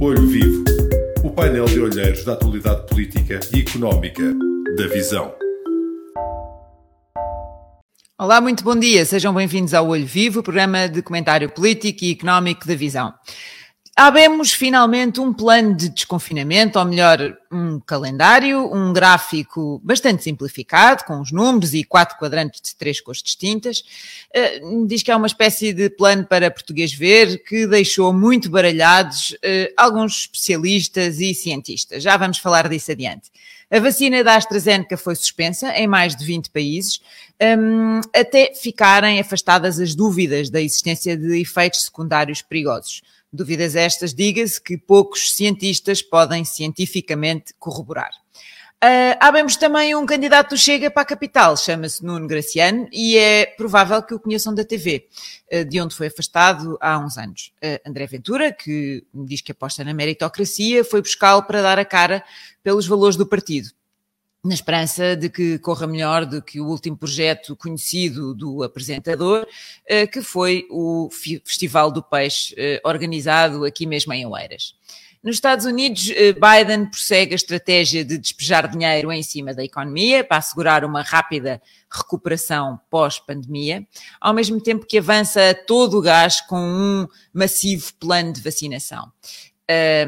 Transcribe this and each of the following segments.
Olho Vivo, o painel de olheiros da atualidade política e económica da Visão. Olá, muito bom dia. Sejam bem-vindos ao Olho Vivo, programa de comentário político e económico da Visão. Habemos finalmente um plano de desconfinamento, ou melhor, um calendário, um gráfico bastante simplificado, com os números e quatro quadrantes de três cores distintas. Uh, diz que é uma espécie de plano para português ver que deixou muito baralhados uh, alguns especialistas e cientistas. Já vamos falar disso adiante. A vacina da AstraZeneca foi suspensa em mais de 20 países, um, até ficarem afastadas as dúvidas da existência de efeitos secundários perigosos. Dúvidas estas, diga-se, que poucos cientistas podem cientificamente corroborar. Uh, habemos também um candidato do Chega para a capital, chama-se Nuno Graciano, e é provável que o conheçam da TV, uh, de onde foi afastado há uns anos. Uh, André Ventura, que diz que aposta na meritocracia, foi buscá-lo para dar a cara pelos valores do partido na esperança de que corra melhor do que o último projeto conhecido do apresentador, eh, que foi o Festival do Peixe, eh, organizado aqui mesmo em Oeiras. Nos Estados Unidos, eh, Biden prossegue a estratégia de despejar dinheiro em cima da economia para assegurar uma rápida recuperação pós-pandemia, ao mesmo tempo que avança todo o gás com um massivo plano de vacinação.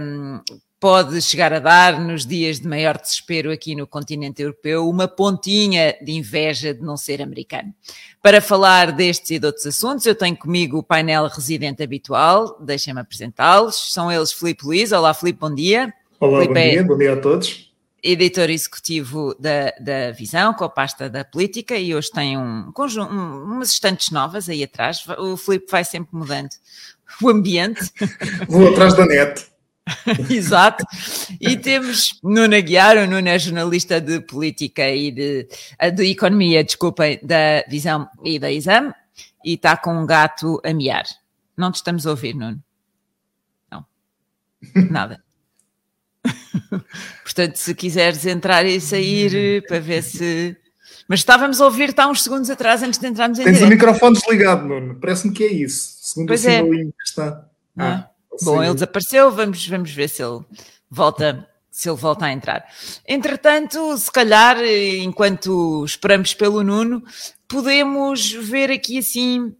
Um, pode chegar a dar, nos dias de maior desespero aqui no continente europeu, uma pontinha de inveja de não ser americano. Para falar destes e de outros assuntos, eu tenho comigo o painel residente habitual, deixem-me apresentá-los. São eles Filipe Luiz. Olá, Filipe, bom dia. Olá, Filipe bom dia, bom dia a todos. Editor executivo da, da Visão, com a pasta da política, e hoje tem um, conjunto, um, umas estantes novas aí atrás. O Filipe vai sempre mudando o ambiente. Vou atrás da net. Exato. E temos Nuno Aguiar, o Nuno é jornalista de política e de, de economia, desculpem, da Visão e da Exame, e está com um gato a miar. Não te estamos a ouvir, Nuno? Não. Nada. Portanto, se quiseres entrar e sair para ver se. Mas estávamos a ouvir-te há uns segundos atrás antes de entrarmos em Tens direto. o microfone desligado, Nuno. Parece-me que é isso. Segundo Pois o é. que está. É? Ah, Bom, ele desapareceu, vamos, vamos ver se ele volta, se ele volta a entrar. Entretanto, se calhar, enquanto esperamos pelo Nuno, podemos ver aqui assim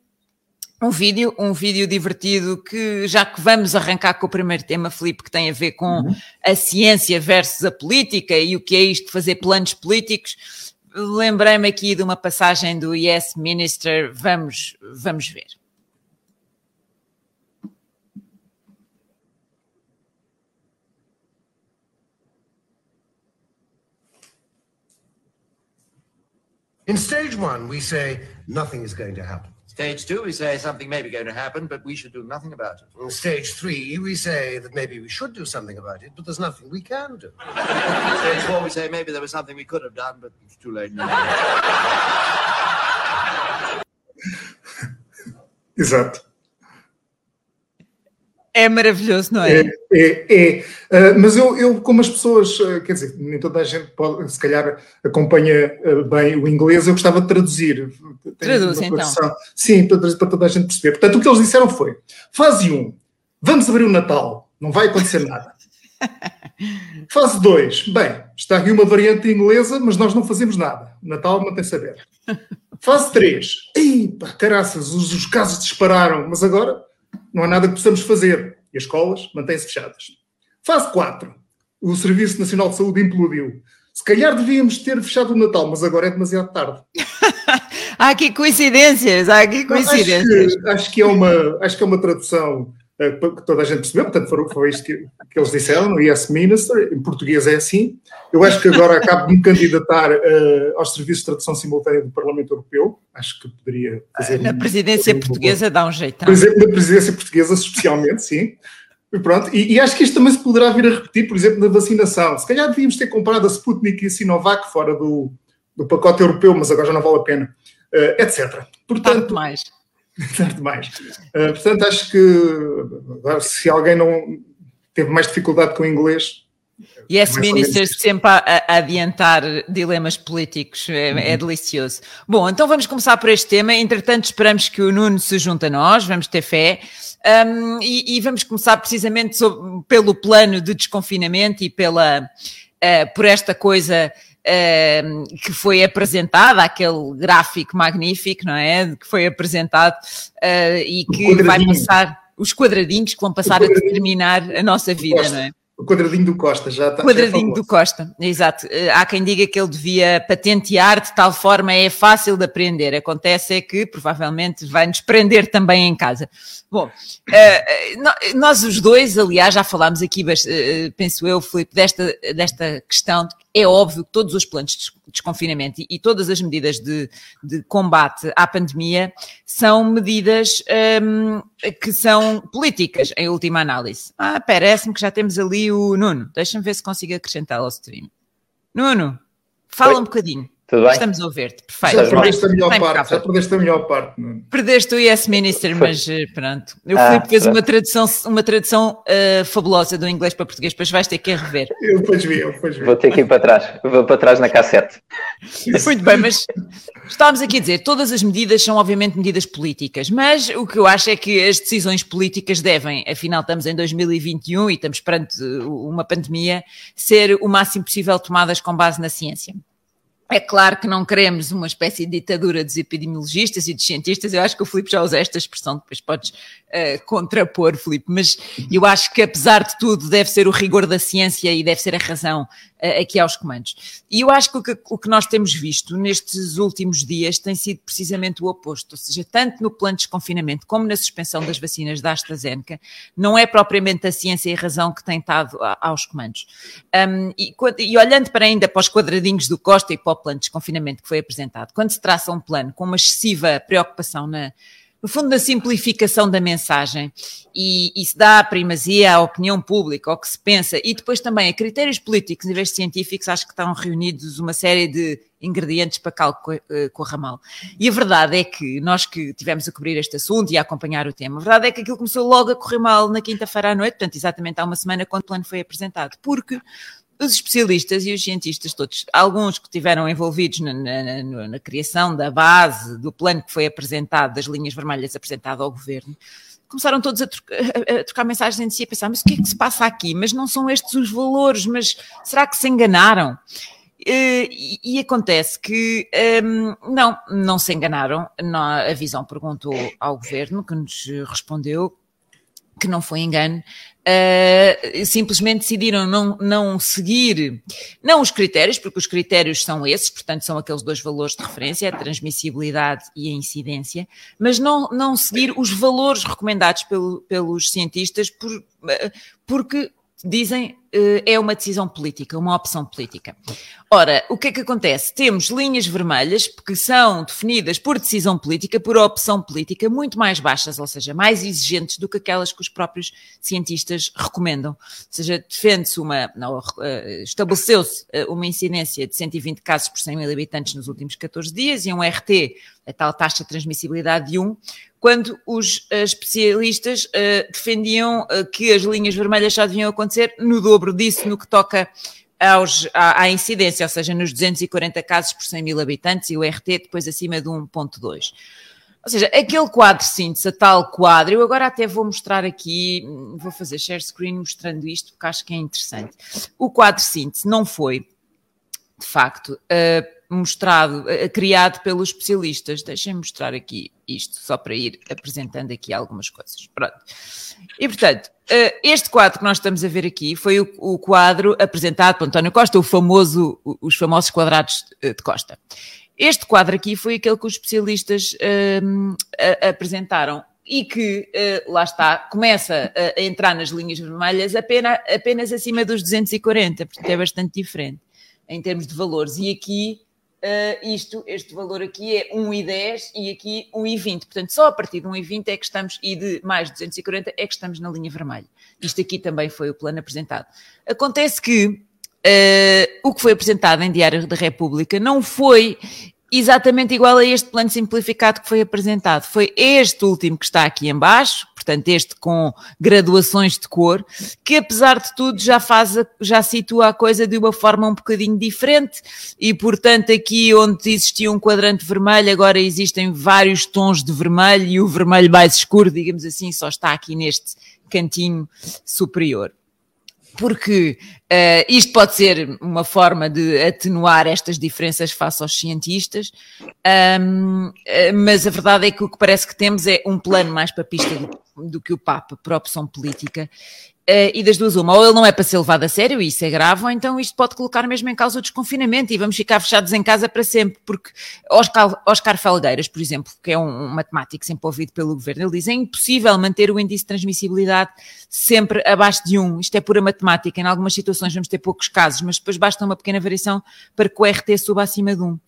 um vídeo, um vídeo divertido que, já que vamos arrancar com o primeiro tema, Filipe, que tem a ver com a ciência versus a política e o que é isto de fazer planos políticos, lembrei-me aqui de uma passagem do Yes Minister, vamos, vamos ver. In stage one, we say nothing is going to happen. Stage two, we say something may be going to happen, but we should do nothing about it. In stage three, we say that maybe we should do something about it, but there's nothing we can do. Stage four, we say maybe there was something we could have done, but it's too late now. Exato. É maravilhoso, não é? É, é, é. Ah, mas eu, eu, como as pessoas, ah, quer dizer, nem toda a gente pode, se calhar acompanha ah, bem o inglês, eu gostava de traduzir. Traduz, então. Sim, para, para toda a gente perceber. Portanto, o que eles disseram foi: fase 1, vamos abrir o Natal, não vai acontecer nada. Fase 2, bem, está aqui uma variante inglesa, mas nós não fazemos nada. O Natal mantém-se aberto. Fase 3, ei, caraças, os, os casos dispararam, mas agora não há nada que possamos fazer. E as escolas mantêm-se fechadas. Fase 4, o Serviço Nacional de Saúde implodiu. Se calhar devíamos ter fechado o Natal, mas agora é demasiado tarde. Há aqui coincidências, há aqui coincidências. Acho que, acho que é uma, acho que é uma tradução que toda a gente percebeu, portanto foi, foi isto que, que eles disseram, no Yes Minister, em português é assim. Eu acho que agora acabo de me candidatar eh, aos serviços de tradução simultânea do Parlamento Europeu, acho que poderia fazer... Na um- presidência um- portuguesa dá um jeitão. Por exemplo, na presidência portuguesa, especialmente, sim. E pronto, e, e acho que isto também se poderá vir a repetir, por exemplo, na vacinação. Se calhar devíamos ter comprado a Sputnik e a Sinovac fora do, do pacote europeu, mas agora já não vale a pena, eh, etc. Portanto, demais. tarde demais. Uh, portanto, acho que agora, se alguém não teve mais dificuldade com o inglês, Yes, Mais ministers sempre a, a adiantar dilemas políticos, é, Uhum. é delicioso. Bom, então vamos começar por este tema. Entretanto, esperamos que o Nuno se junte a nós, vamos ter fé. Um, e, e vamos começar precisamente sobre- pelo plano de desconfinamento e pela, eh, por esta coisa que foi apresentada, aquele gráfico magnífico, não é? Que foi apresentado eh, e que vai quadradinho. passar, os quadradinhos que vão passar a quadradinho. determinar a nossa vida, não é? O quadradinho do Costa já está. Quadradinho já é do Costa, exato. Eh, Há quem diga que ele devia patentear de tal forma é fácil de aprender. Acontece é que provavelmente vai nos prender também em casa. Bom, eh, eh, nós os dois, aliás, já falámos aqui, eh, penso eu, Filipe, desta, desta questão. de É óbvio que todos os planos de des- desconfinamento e, e todas as medidas de, de combate à pandemia são medidas ehm, que são políticas, em última análise. Ah, parece-me que já temos ali o Nuno. Deixa-me ver se consigo acrescentá-lo ao stream. Nuno, fala Oi. um bocadinho. Tudo bem? Estamos a ouvir-te. Já Perfeito. perdeste a melhor parte. Já perdeste a melhor parte. Nuno. Perdeste o Yes Minister, mas eh, pronto. O Ah, Filipe fez uma tradução, uma tradução eh, fabulosa do inglês para português, depois vais ter que a rever. Eu depois vi, eu depois vi. Vou ter que ir para trás. Vou para trás na cassete. Muito bem, mas estávamos aqui a dizer, todas as medidas são obviamente medidas políticas, mas o que eu acho é que as decisões políticas devem, afinal estamos em 2021 e estamos perante uh, uma pandemia, ser o máximo possível tomadas com base na ciência. É claro que não queremos uma espécie de ditadura dos epidemiologistas e dos cientistas. Eu acho que o Filipe já usa esta expressão, depois podes eh, contrapor, Filipe, mas eu acho que apesar de tudo deve ser o rigor da ciência e deve ser a razão eh, aqui aos comandos. E eu acho que o, que o que nós temos visto nestes últimos dias tem sido precisamente o oposto, ou seja, tanto no plano de desconfinamento como na suspensão das vacinas da AstraZeneca, não é propriamente a ciência e a razão que tem estado a- aos comandos. Um, e, e olhando para ainda para os quadradinhos do Costa e para o plano de desconfinamento que foi apresentado, quando se traça um plano com uma excessiva preocupação na, no fundo, na simplificação da mensagem e, e se dá primazia à opinião pública, ao que se pensa, e depois também a critérios políticos em vez de científicos, acho que estão reunidos uma série de ingredientes para co- eh, corra mal. E a verdade é que nós que tivemos a cobrir este assunto e a acompanhar o tema, a verdade é que aquilo começou logo a correr mal na quinta-feira à noite, portanto, exatamente há uma semana quando o plano foi apresentado, porque os especialistas e os cientistas todos, alguns que estiveram envolvidos na, na- na- na criação da base do plano que foi apresentado, das linhas vermelhas apresentado ao governo, começaram todos a trocar, a- a trocar mensagens entre si, a pensar, mas o que é que se passa aqui? Mas não são estes os valores, mas será que se enganaram? Eh, E, e acontece que hum, não, não se enganaram. A Visão perguntou ao governo, que nos respondeu que não foi engano, eh, simplesmente decidiram não, não seguir, não os critérios, porque os critérios são esses, portanto são aqueles dois valores de referência, a transmissibilidade e a incidência, mas não, não seguir os valores recomendados pelo- pelos cientistas por, eh, porque dizem é uma decisão política, uma opção política. Ora, o que é que acontece? Temos linhas vermelhas que são definidas por decisão política, por opção política, muito mais baixas, ou seja, mais exigentes do que aquelas que os próprios cientistas recomendam. Ou seja, defende-se uma, eh, estabeleceu-se eh, uma incidência de 120 casos por 100 mil habitantes nos últimos 14 dias e um RT, a tal taxa de transmissibilidade de 1, quando os eh, especialistas eh, defendiam eh, que as linhas vermelhas só deviam acontecer no dobro disso no que toca aos, à, à incidência, ou seja, nos 240 casos por 100 mil habitantes e o RT depois acima de 1.2. Ou seja, aquele quadro síntese, tal quadro, eu agora até vou mostrar aqui, vou fazer share screen mostrando isto, porque acho que é interessante. O quadro síntese não foi, de facto, eh, mostrado, eh, criado pelos especialistas. Deixem-me mostrar aqui isto, só para ir apresentando aqui algumas coisas. Pronto. E, portanto, eh, este quadro que nós estamos a ver aqui foi o, quadro apresentado por António Costa, o famoso, os famosos quadrados eh, de Costa. Este quadro aqui foi aquele que os especialistas hum, a- apresentaram e que, lá está, começa a, a entrar nas linhas vermelhas apenas, apenas acima dos 240, portanto é bastante diferente em termos de valores. E aqui, eh, isto, este valor aqui é 1,10 e aqui 1,20. Portanto, só a partir de 1,20 é que estamos, e de mais 240 é que estamos na linha vermelha. Isto aqui também foi o plano apresentado. Acontece que eh, o que foi apresentado em Diário da República não foi exatamente igual a este plano simplificado que foi apresentado. Foi este último que está aqui em baixo, portanto, este com graduações de cor, que apesar de tudo já faz, já situa a coisa de uma forma um bocadinho diferente. E, portanto, aqui onde existia um quadrante vermelho, agora existem vários tons de vermelho e o vermelho mais escuro, digamos assim, só está aqui neste cantinho superior. Porque uh, isto pode ser uma forma de atenuar estas diferenças face aos cientistas, um, eh, mas a verdade é que o que parece que temos é um plano mais papista do, do que o Papa, por opção política, Uh, e das duas, uma, ou ele não é para ser levado a sério, e isso é grave, ou então isto pode colocar mesmo em causa o desconfinamento e vamos ficar fechados em casa para sempre, porque Oscar, Oscar Felgueiras, por exemplo, que é um, um matemático sempre ouvido pelo governo, ele diz é impossível manter o índice de transmissibilidade sempre abaixo de um, isto é pura matemática, em algumas situações vamos ter poucos casos, mas depois basta uma pequena variação para que o RT suba acima de um.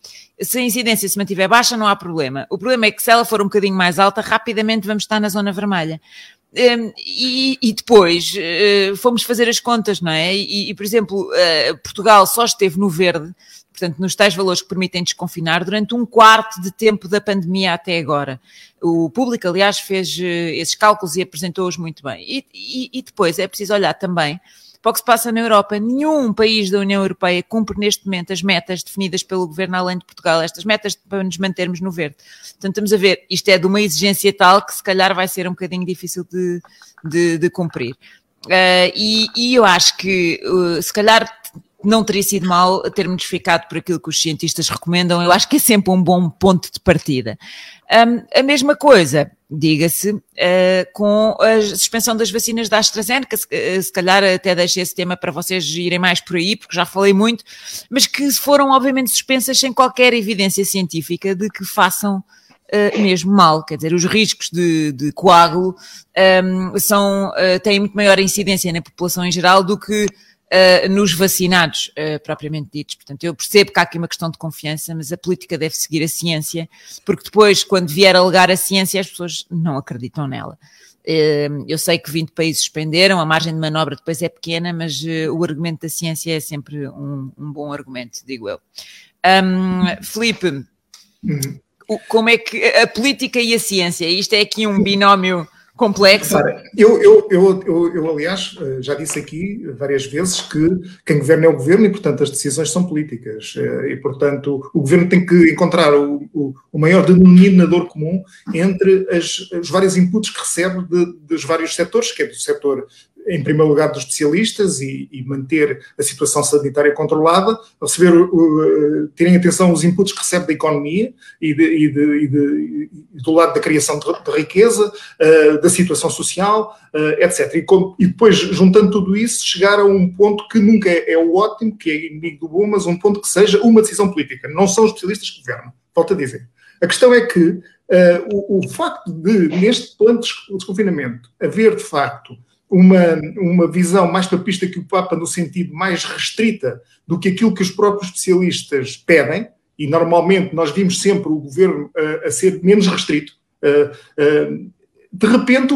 Se a incidência se mantiver baixa, não há problema. O problema é que se ela for um bocadinho mais alta, rapidamente vamos estar na zona vermelha. Um, e, e, depois uh, fomos fazer as contas, não é? E, e por exemplo, uh, Portugal só esteve no verde, portanto, nos tais valores que permitem desconfinar, durante um quarto de tempo da pandemia até agora. O público, aliás, fez uh, esses cálculos e apresentou-os muito bem. E, e, depois é preciso olhar também para o que se passa na Europa. Nenhum país da União Europeia cumpre neste momento as metas definidas pelo governo além de Portugal, estas metas para nos mantermos no verde. Portanto, estamos a ver, isto é de uma exigência tal que se calhar vai ser um bocadinho difícil de, de, de cumprir. Uh, e, e, eu acho que uh, se calhar não teria sido mal termos ficado por aquilo que os cientistas recomendam. Eu acho que é sempre um bom ponto de partida. Um, a mesma coisa, diga-se, uh, com a suspensão das vacinas da AstraZeneca, se, uh, se, calhar até deixei esse tema para vocês irem mais por aí, porque já falei muito, mas que foram obviamente suspensas sem qualquer evidência científica de que façam Uh, mesmo mal, quer dizer, os riscos de, de coágulo um, são, uh, têm muito maior incidência na população em geral do que uh, nos vacinados, uh, propriamente ditos. Portanto, eu percebo que há aqui uma questão de confiança, mas a política deve seguir a ciência, porque depois, quando vier a alegar a ciência, as pessoas não acreditam nela. Uh, eu sei que 20 países suspenderam, a margem de manobra depois é pequena, mas o argumento da ciência é sempre um, um bom argumento, digo eu. Um, Felipe, uhum. como é que a política e a ciência, isto é aqui um binómio complexo. Eu, eu, eu, eu, eu, aliás, eh, já disse aqui várias vezes que quem governa é o governo e, portanto, as decisões são políticas. Eh, e, portanto, o governo tem que encontrar o, o, o maior denominador comum entre as, os vários inputs que recebe de, dos vários setores, que é do setor em primeiro lugar, dos especialistas e, e, manter a situação sanitária controlada, receber, uh, terem atenção aos inputs que recebe da economia e, de, e, de, e de, do lado da criação de, riqueza, uh, da situação social, uh, etc. Com, e, depois, juntando tudo isso, chegar a um ponto que nunca é, é, o ótimo, que é inimigo do bom, mas um ponto que seja uma decisão política. Não são os especialistas que governam. Volto a dizer. A questão é que o, o facto de, neste plano de desconfinamento, haver de facto uma, uma visão mais papista que o Papa, no sentido mais restrita do que aquilo que os próprios especialistas pedem, e normalmente nós vimos sempre o governo uh, a ser menos restrito. Uh, uh, de repente,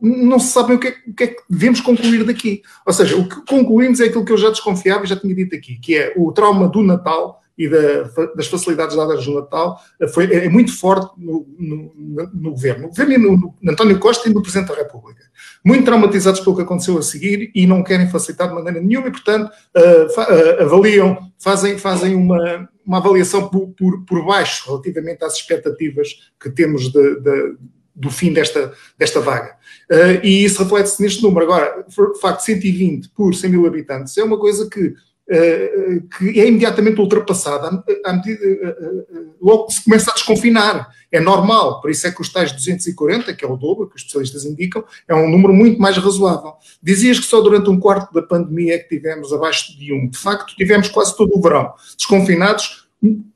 não se sabe o que, é, o que, é, que devemos concluir daqui. Ou seja, o que concluímos é aquilo que eu já desconfiava e já tinha dito aqui, que é o trauma do Natal e da, das facilidades dadas no Natal foi, é muito forte no, no, no governo. No governo e no, no, António Costa e no Presidente da República. Muito traumatizados pelo que aconteceu a seguir e não querem facilitar de maneira nenhuma e, portanto, uh, uh, avaliam, fazem, fazem uma, uma avaliação por, por, por, baixo relativamente às expectativas que temos de, de do fim desta, desta vaga. Uh, e isso reflete-se neste número. Agora, facto, 120 por 100 mil habitantes é uma coisa que eh, que é imediatamente ultrapassada medida, eh, eh, logo que se começa a desconfinar. É normal, por isso é que os tais 240, que é o dobro, que os especialistas indicam, é um número muito mais razoável. Dizias que só durante um quarto da pandemia é que tivemos abaixo de 1. De facto, tivemos quase todo o verão desconfinados,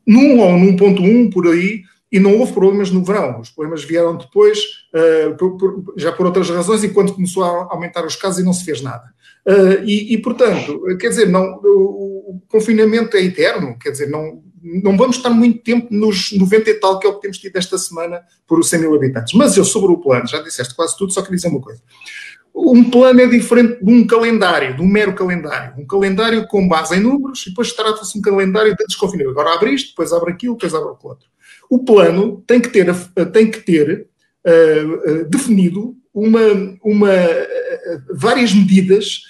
num ou num ponto 1 por aí, e não houve problemas no verão. Os problemas vieram depois, uh, por, por, já por outras razões, e quando começou a aumentar os casos e não se fez nada. Uh, e, e, portanto, quer dizer, não, o, o, confinamento é eterno, quer dizer, não, não vamos estar muito tempo nos 90 e tal, que é o que temos tido esta semana por 100 mil habitantes. Mas eu, sobre o plano, já disseste quase tudo, só queria dizer uma coisa. Um plano é diferente de um calendário, de um mero calendário. Um calendário com base em números e depois trata-se um calendário de desconfinamento. Agora abre isto, depois abre aquilo, depois abre o outro. O plano tem que ter, tem que ter uh, uh, definido uma, uma, várias medidas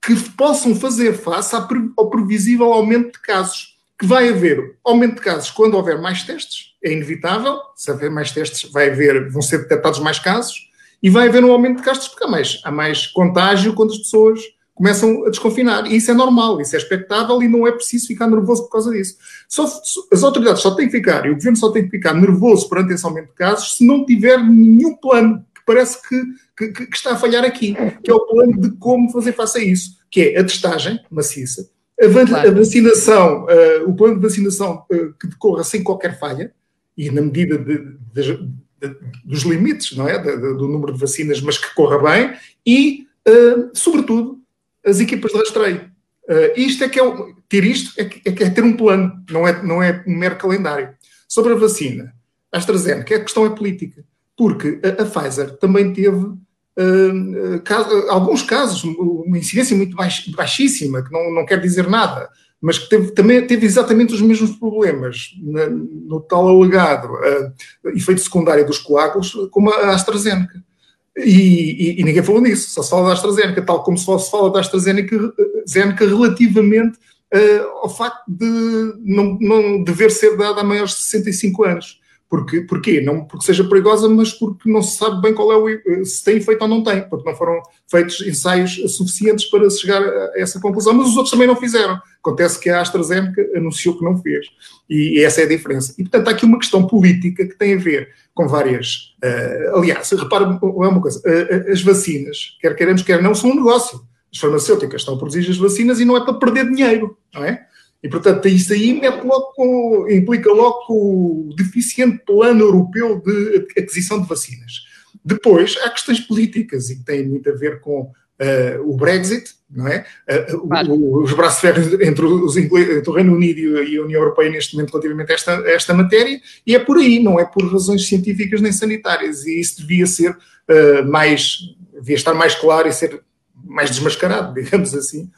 que possam fazer face ao previsível aumento de casos. Que vai haver aumento de casos quando houver mais testes, é inevitável. Se houver mais testes, vai haver, vão ser detectados mais casos e vai haver um aumento de casos porque há mais, há mais contágio quando as pessoas começam a desconfinar. E isso é normal, isso é expectável e não é preciso ficar nervoso por causa disso. Só, as autoridades só têm que ficar, e o governo só tem que ficar nervoso perante esse aumento de casos se não tiver nenhum plano que parece que, que, que está a falhar aqui, que é o plano de como fazer face a isso, que é a testagem maciça, a, claro. a vacinação, uh, o plano de vacinação uh, que decorra sem qualquer falha, e na medida de, de, de, dos limites, não é? do número de vacinas, mas que corra bem, e, uh, sobretudo, as equipas de rastreio. Isto é que é ter isto é que, é que, é ter um plano, não é, não é um mero calendário. Sobre a vacina, a AstraZeneca, a questão é política, porque a, a Pfizer também teve uh, caso, alguns casos, uma incidência muito baix, baixíssima, que não, não quer dizer nada, mas que teve, também teve exatamente os mesmos problemas na, no tal alegado uh, efeito secundário dos coágulos, como a AstraZeneca. E, e, e, ninguém falou nisso, só se fala da AstraZeneca, tal como se fala da AstraZeneca AstraZeneca relativamente uh, ao facto de não, não dever ser dada a maiores de 65 anos. Porque, porquê? Não porque seja perigosa, mas porque não se sabe bem qual é o se tem efeito ou não tem, porque não foram feitos ensaios suficientes para chegar a essa conclusão, mas os outros também não fizeram. Acontece que a AstraZeneca anunciou que não fez. E essa é a diferença. E, portanto, há aqui uma questão política que tem a ver com várias. Uh, aliás, repara, é uma coisa: uh, as vacinas, quer queiramos, quer não, são um negócio. As farmacêuticas estão a produzir as vacinas e não é para perder dinheiro, não é? E, portanto, isso aí mete logo implica logo o deficiente plano europeu de aquisição de vacinas. Depois, há questões políticas e que têm muito a ver com uh, o Brexit, não é? Uh, claro. o, os braços ferros entre, os, entre, o Reino Unido e a União Europeia neste momento relativamente a esta, a esta matéria, e é por aí, não é por razões científicas nem sanitárias, e isso devia ser uh, mais, devia estar mais claro e ser mais desmascarado, digamos assim,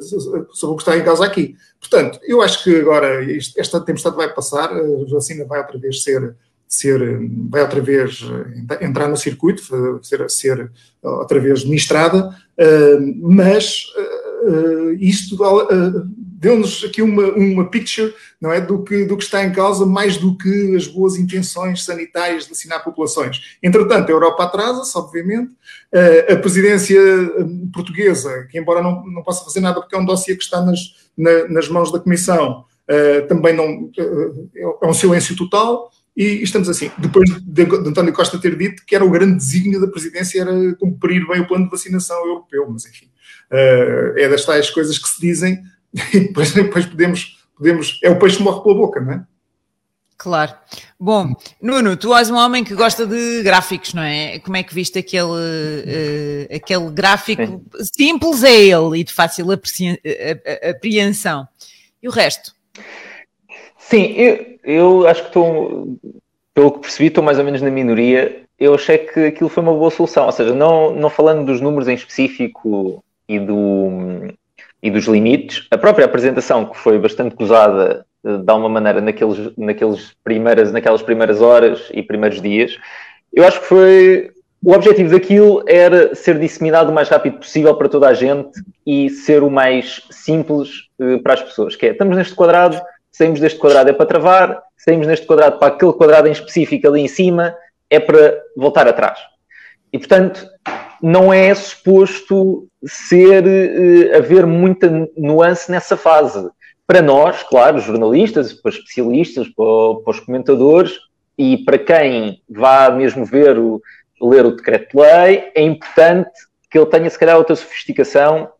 sobre o que está em causa aqui. Portanto, eu acho que agora esta tempestade vai passar, a vacina vai outra vez ser, ser vai outra vez entrar no circuito, ser, ser outra vez ministrada, mas uh, isto deu-nos aqui uma, uma picture não é, do, que, do que está em causa, mais do que as boas intenções sanitárias de vacinar populações. Entretanto, a Europa atrasa-se, obviamente. Uh, a presidência hum, portuguesa, que embora não, não possa fazer nada porque é um dossiê que está nas, na, nas mãos da Comissão, uh, também não, uh, é um silêncio total. E estamos assim, depois de, de António Costa ter dito que era o grande desígnio da presidência era cumprir bem o plano de vacinação europeu, mas enfim, é das tais coisas que se dizem e depois, depois podemos, podemos. É o peixe que morre pela boca, não é? Claro. Bom, Nuno, tu és um homem que gosta de gráficos, não é? Como é que viste aquele, uh, aquele gráfico Sim. simples é ele e de fácil apreensão? E o resto? Sim, eu, eu acho que estou, pelo que percebi, estou mais ou menos na minoria. Eu achei que aquilo foi uma boa solução, ou seja, não, não falando dos números em específico e do, e dos limites. A própria apresentação, que foi bastante gozada eh, de alguma maneira naqueles, naqueles primeiras, naquelas primeiras horas e primeiros dias, eu acho que foi. O objetivo daquilo era ser disseminado o mais rápido possível para toda a gente e ser o mais simples uh, para as pessoas. Que é, estamos neste quadrado, saímos deste quadrado é para travar, saímos neste quadrado para aquele quadrado em específico ali em cima, é para voltar atrás. E, portanto, não é suposto ser uh, haver muita nuance nessa fase. Para nós, claro, jornalistas, para especialistas, para, para os comentadores e para quem vá mesmo ver o, ler o decreto-lei, é importante que ele tenha, se calhar, outra sofisticação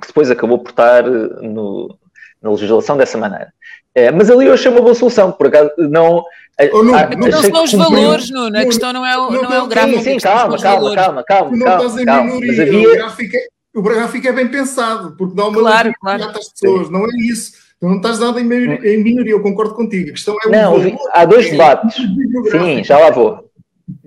que depois acabou por estar eh, no, na legislação dessa maneira. É, mas ali eu achei uma boa solução, por acaso não. Oh, não, não, não são os valores, Nuno, a questão não é o, não, não é o gráfico. Sim, calma, calma, calma, calma, não calma, estás calma, Mas havia... o, gráfico é, o gráfico é bem pensado, porque dá uma claro, claro. às pessoas, não é isso. Tu não estás nada em minoria, em minoria, eu concordo contigo. A questão é não, valor, há dois debates. Sim, já lá vou.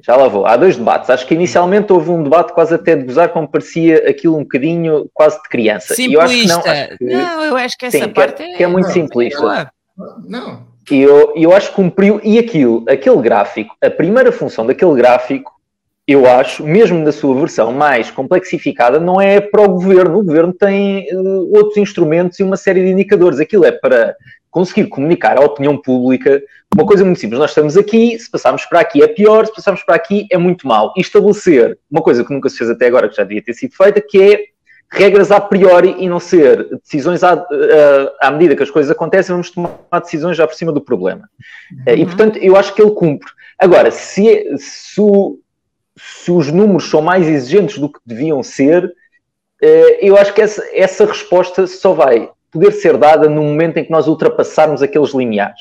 Já lá vou. Há dois debates. Acho que inicialmente houve um debate quase até de gozar, como parecia aquilo um bocadinho quase de criança. Simplista. Eu acho que não, acho que, não, eu acho que essa sim, parte que é, que é muito simplista. Não. E eu, eu acho que cumpriu. E aquilo, aquele gráfico, a primeira função daquele gráfico eu acho, mesmo na sua versão mais complexificada, não é para o governo. O governo tem uh, outros instrumentos e uma série de indicadores. Aquilo é para conseguir comunicar à opinião pública uma coisa muito simples. Nós estamos aqui, se passarmos para aqui é pior, se passarmos para aqui é muito mal. E estabelecer uma coisa que nunca se fez até agora, que já devia ter sido feita, que é regras a priori e não ser decisões à, à, à medida que as coisas acontecem, vamos tomar decisões já por cima do problema. Uhum. E, portanto, eu acho que ele cumpre. Agora, se, se, se os números são mais exigentes do que deviam ser, eh, eu acho que essa, essa resposta só vai poder ser dada no momento em que nós ultrapassarmos aqueles limiares.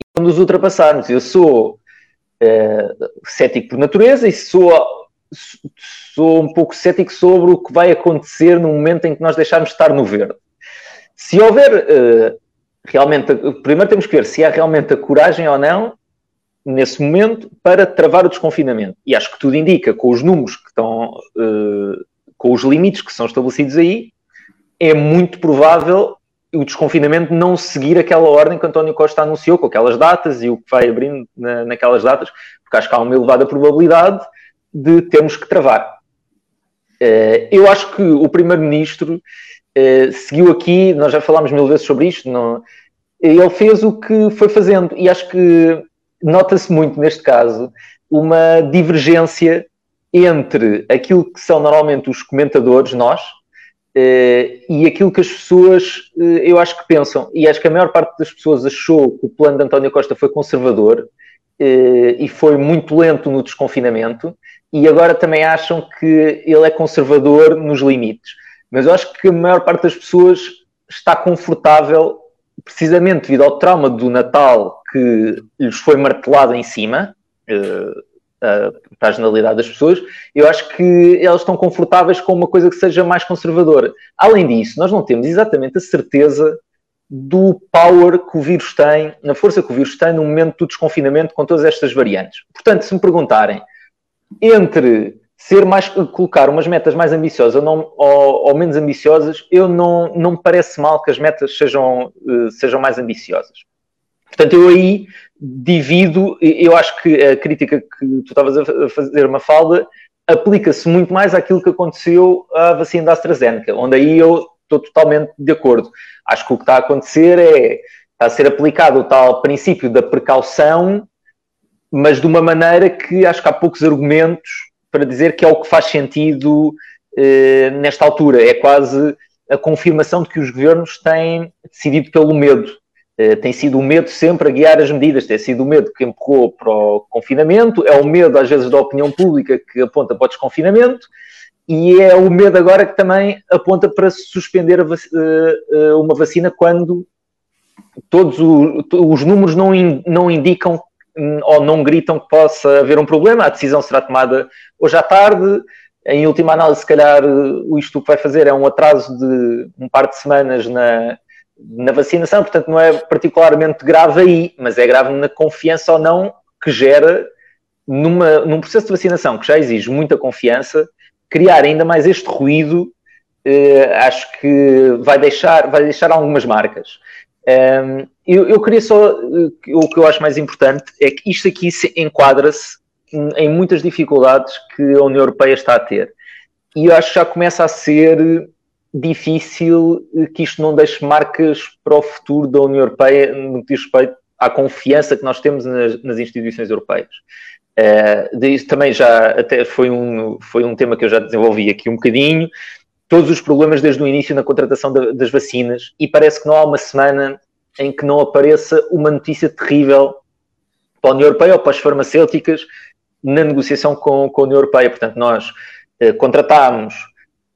E quando os ultrapassarmos, eu sou uh, cético por natureza e sou, sou um pouco cético sobre o que vai acontecer no momento em que nós deixarmos de estar no verde. Se houver uh, realmente, primeiro temos que ver se há realmente a coragem ou não nesse momento para travar o desconfinamento. E acho que tudo indica, com os números que estão, uh, com os limites que são estabelecidos aí, é muito provável o desconfinamento não seguir aquela ordem que António Costa anunciou, com aquelas datas e o que vai abrindo na, naquelas datas, porque acho que há uma elevada probabilidade de termos que travar. Uh, eu acho que o Primeiro-Ministro uh, seguiu aqui, nós já falámos mil vezes sobre isto, não, ele fez o que foi fazendo e acho que nota-se muito neste caso uma divergência entre aquilo que são normalmente os comentadores, nós, Uh, e aquilo que as pessoas, eu acho que pensam, e acho que a maior parte das pessoas achou que o plano de António Costa foi conservador e foi muito lento no desconfinamento, e agora também acham que ele é conservador nos limites. Mas eu acho que a maior parte das pessoas está confortável, precisamente devido ao trauma do Natal que lhes foi martelado em cima, uh, para a generalidade das pessoas, eu acho que elas estão confortáveis com uma coisa que seja mais conservadora. Além disso, nós não temos exatamente a certeza do power que o vírus tem, na força que o vírus tem no momento do desconfinamento com todas estas variantes. Portanto, se me perguntarem entre ser mais colocar umas metas mais ambiciosas ou, não, ou, ou, menos ambiciosas, eu não, não me parece mal que as metas sejam, uh, sejam mais ambiciosas. Portanto, eu aí divido, eu acho que a crítica que tu estavas a fazer, uma falda, aplica-se muito mais àquilo que aconteceu à vacina da AstraZeneca, onde aí eu estou totalmente de acordo. Acho que o que está a acontecer é, está a ser aplicado o tal princípio da precaução, mas de uma maneira que acho que há poucos argumentos para dizer que é o que faz sentido eh, nesta altura. É quase a confirmação de que os governos têm decidido pelo medo. Eh, tem sido o medo sempre a guiar as medidas, tem sido o medo que empurrou para o confinamento, é o medo às vezes da opinião pública que aponta para o desconfinamento e é o medo agora que também aponta para suspender vac eh, uma vacina quando todos os números não, in, não indicam ou não gritam que possa haver um problema, a decisão será tomada hoje à tarde, em última análise, se calhar isto que vai fazer é um atraso de um par de semanas na, na vacinação, portanto não é particularmente grave aí, mas é grave na confiança ou não que gera numa, num processo de vacinação que já exige muita confiança, criar ainda mais este ruído, eh, acho que vai deixar, vai deixar algumas marcas. Um, eu, eu, queria só, eh, o que eu acho mais importante é que isto aqui se enquadra-se em muitas dificuldades que a União Europeia está a ter. E eu acho que já começa a ser difícil que isto não deixe marcas para o futuro da União Europeia no que diz respeito à confiança que nós temos nas, nas instituições europeias. Uh, também já até foi um, foi um tema que eu já desenvolvi aqui um bocadinho. Todos os problemas desde o início na contratação da, das vacinas, e parece que não há uma semana em que não apareça uma notícia terrível para a União Europeia ou para as farmacêuticas na negociação com, com a União Europeia. Portanto, nós uh, contratámos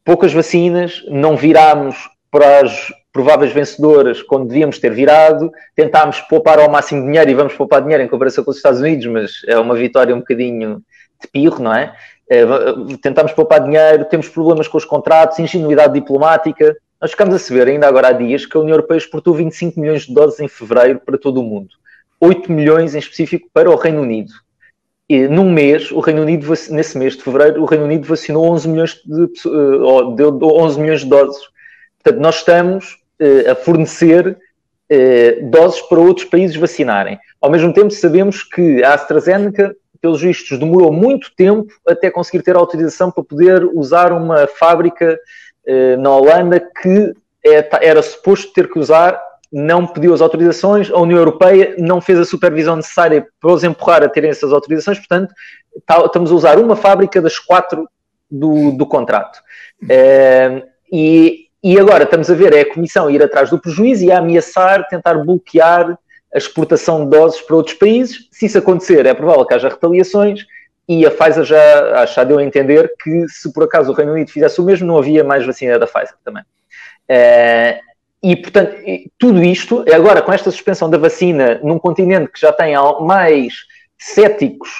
poucas vacinas, não virámos para as prováveis vencedoras quando devíamos ter virado, tentámos poupar ao máximo dinheiro e vamos poupar dinheiro em comparação com os Estados Unidos, mas é uma vitória um bocadinho de pirro, não é? É tentámos poupar dinheiro, temos problemas com os contratos, ingenuidade diplomática. Nós ficamos a saber, ainda agora há dias, que a União Europeia exportou 25 milhões de doses em fevereiro para todo o mundo. 8 milhões em específico para o Reino Unido. E, num mês, o Reino Unido, nesse mês de fevereiro, o Reino Unido vacinou 11 milhões de, uh, deu 11 milhões de doses. Portanto, nós estamos uh, a fornecer uh, doses para outros países vacinarem. Ao mesmo tempo, sabemos que a AstraZeneca pelos vistos, demorou muito tempo até conseguir ter autorização para poder usar uma fábrica uh, na Holanda que é, era suposto ter que usar, não pediu as autorizações, a União Europeia não fez a supervisão necessária para os empurrar a terem essas autorizações, portanto, estamos a usar uma fábrica das quatro do, do contrato. Uh, e, e agora estamos a ver é a Comissão ir atrás do prejuízo e a ameaçar tentar bloquear a exportação de doses para outros países. Se isso acontecer, é provável que haja retaliações e a Pfizer já, já deu a entender que se por acaso o Reino Unido fizesse o mesmo, não havia mais vacina da Pfizer também. Uh, e, portanto, tudo isto, agora com esta suspensão da vacina num continente que já tem mais céticos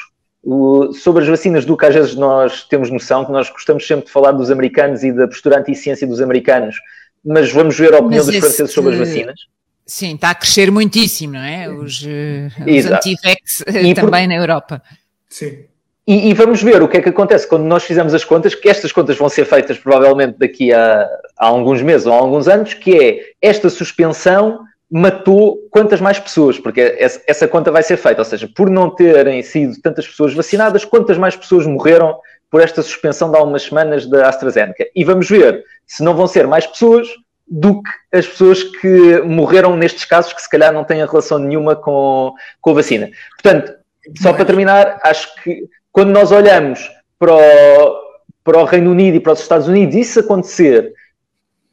sobre as vacinas do que às vezes nós temos noção, que nós gostamos sempre de falar dos americanos e da postura anti-ciência dos americanos, mas vamos ver a opinião mas dos franceses sobre as vacinas. Sim, está a crescer muitíssimo, não é? Os, eh, os anti-vax eh, também por... na Europa. Sim. E, e, vamos ver o que é que acontece quando nós fizermos as contas, que estas contas vão ser feitas provavelmente daqui a, a alguns meses ou a alguns anos, que é esta suspensão matou quantas mais pessoas, porque essa, essa conta vai ser feita, ou seja, por não terem sido tantas pessoas vacinadas, quantas mais pessoas morreram por esta suspensão de algumas semanas da AstraZeneca. E vamos ver se não vão ser mais pessoas do que as pessoas que morreram nestes casos que se calhar não têm relação nenhuma com, com a vacina. Portanto, só para terminar, acho que quando nós olhamos para o, para o Reino Unido e para os Estados Unidos, isso acontecer,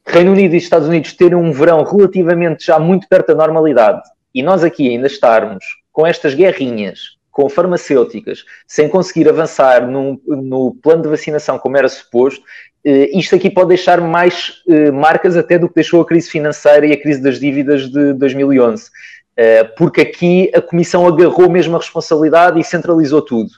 Reino Unido e Estados Unidos terem um verão relativamente já muito perto da normalidade e nós aqui ainda estarmos com estas guerrinhas com farmacêuticas, sem conseguir avançar no, no plano de vacinação como era suposto, isto aqui pode deixar mais eh, marcas até do que deixou a crise financeira e a crise das dívidas de 2011. Eh, porque aqui a Comissão agarrou mesmo a responsabilidade e centralizou tudo.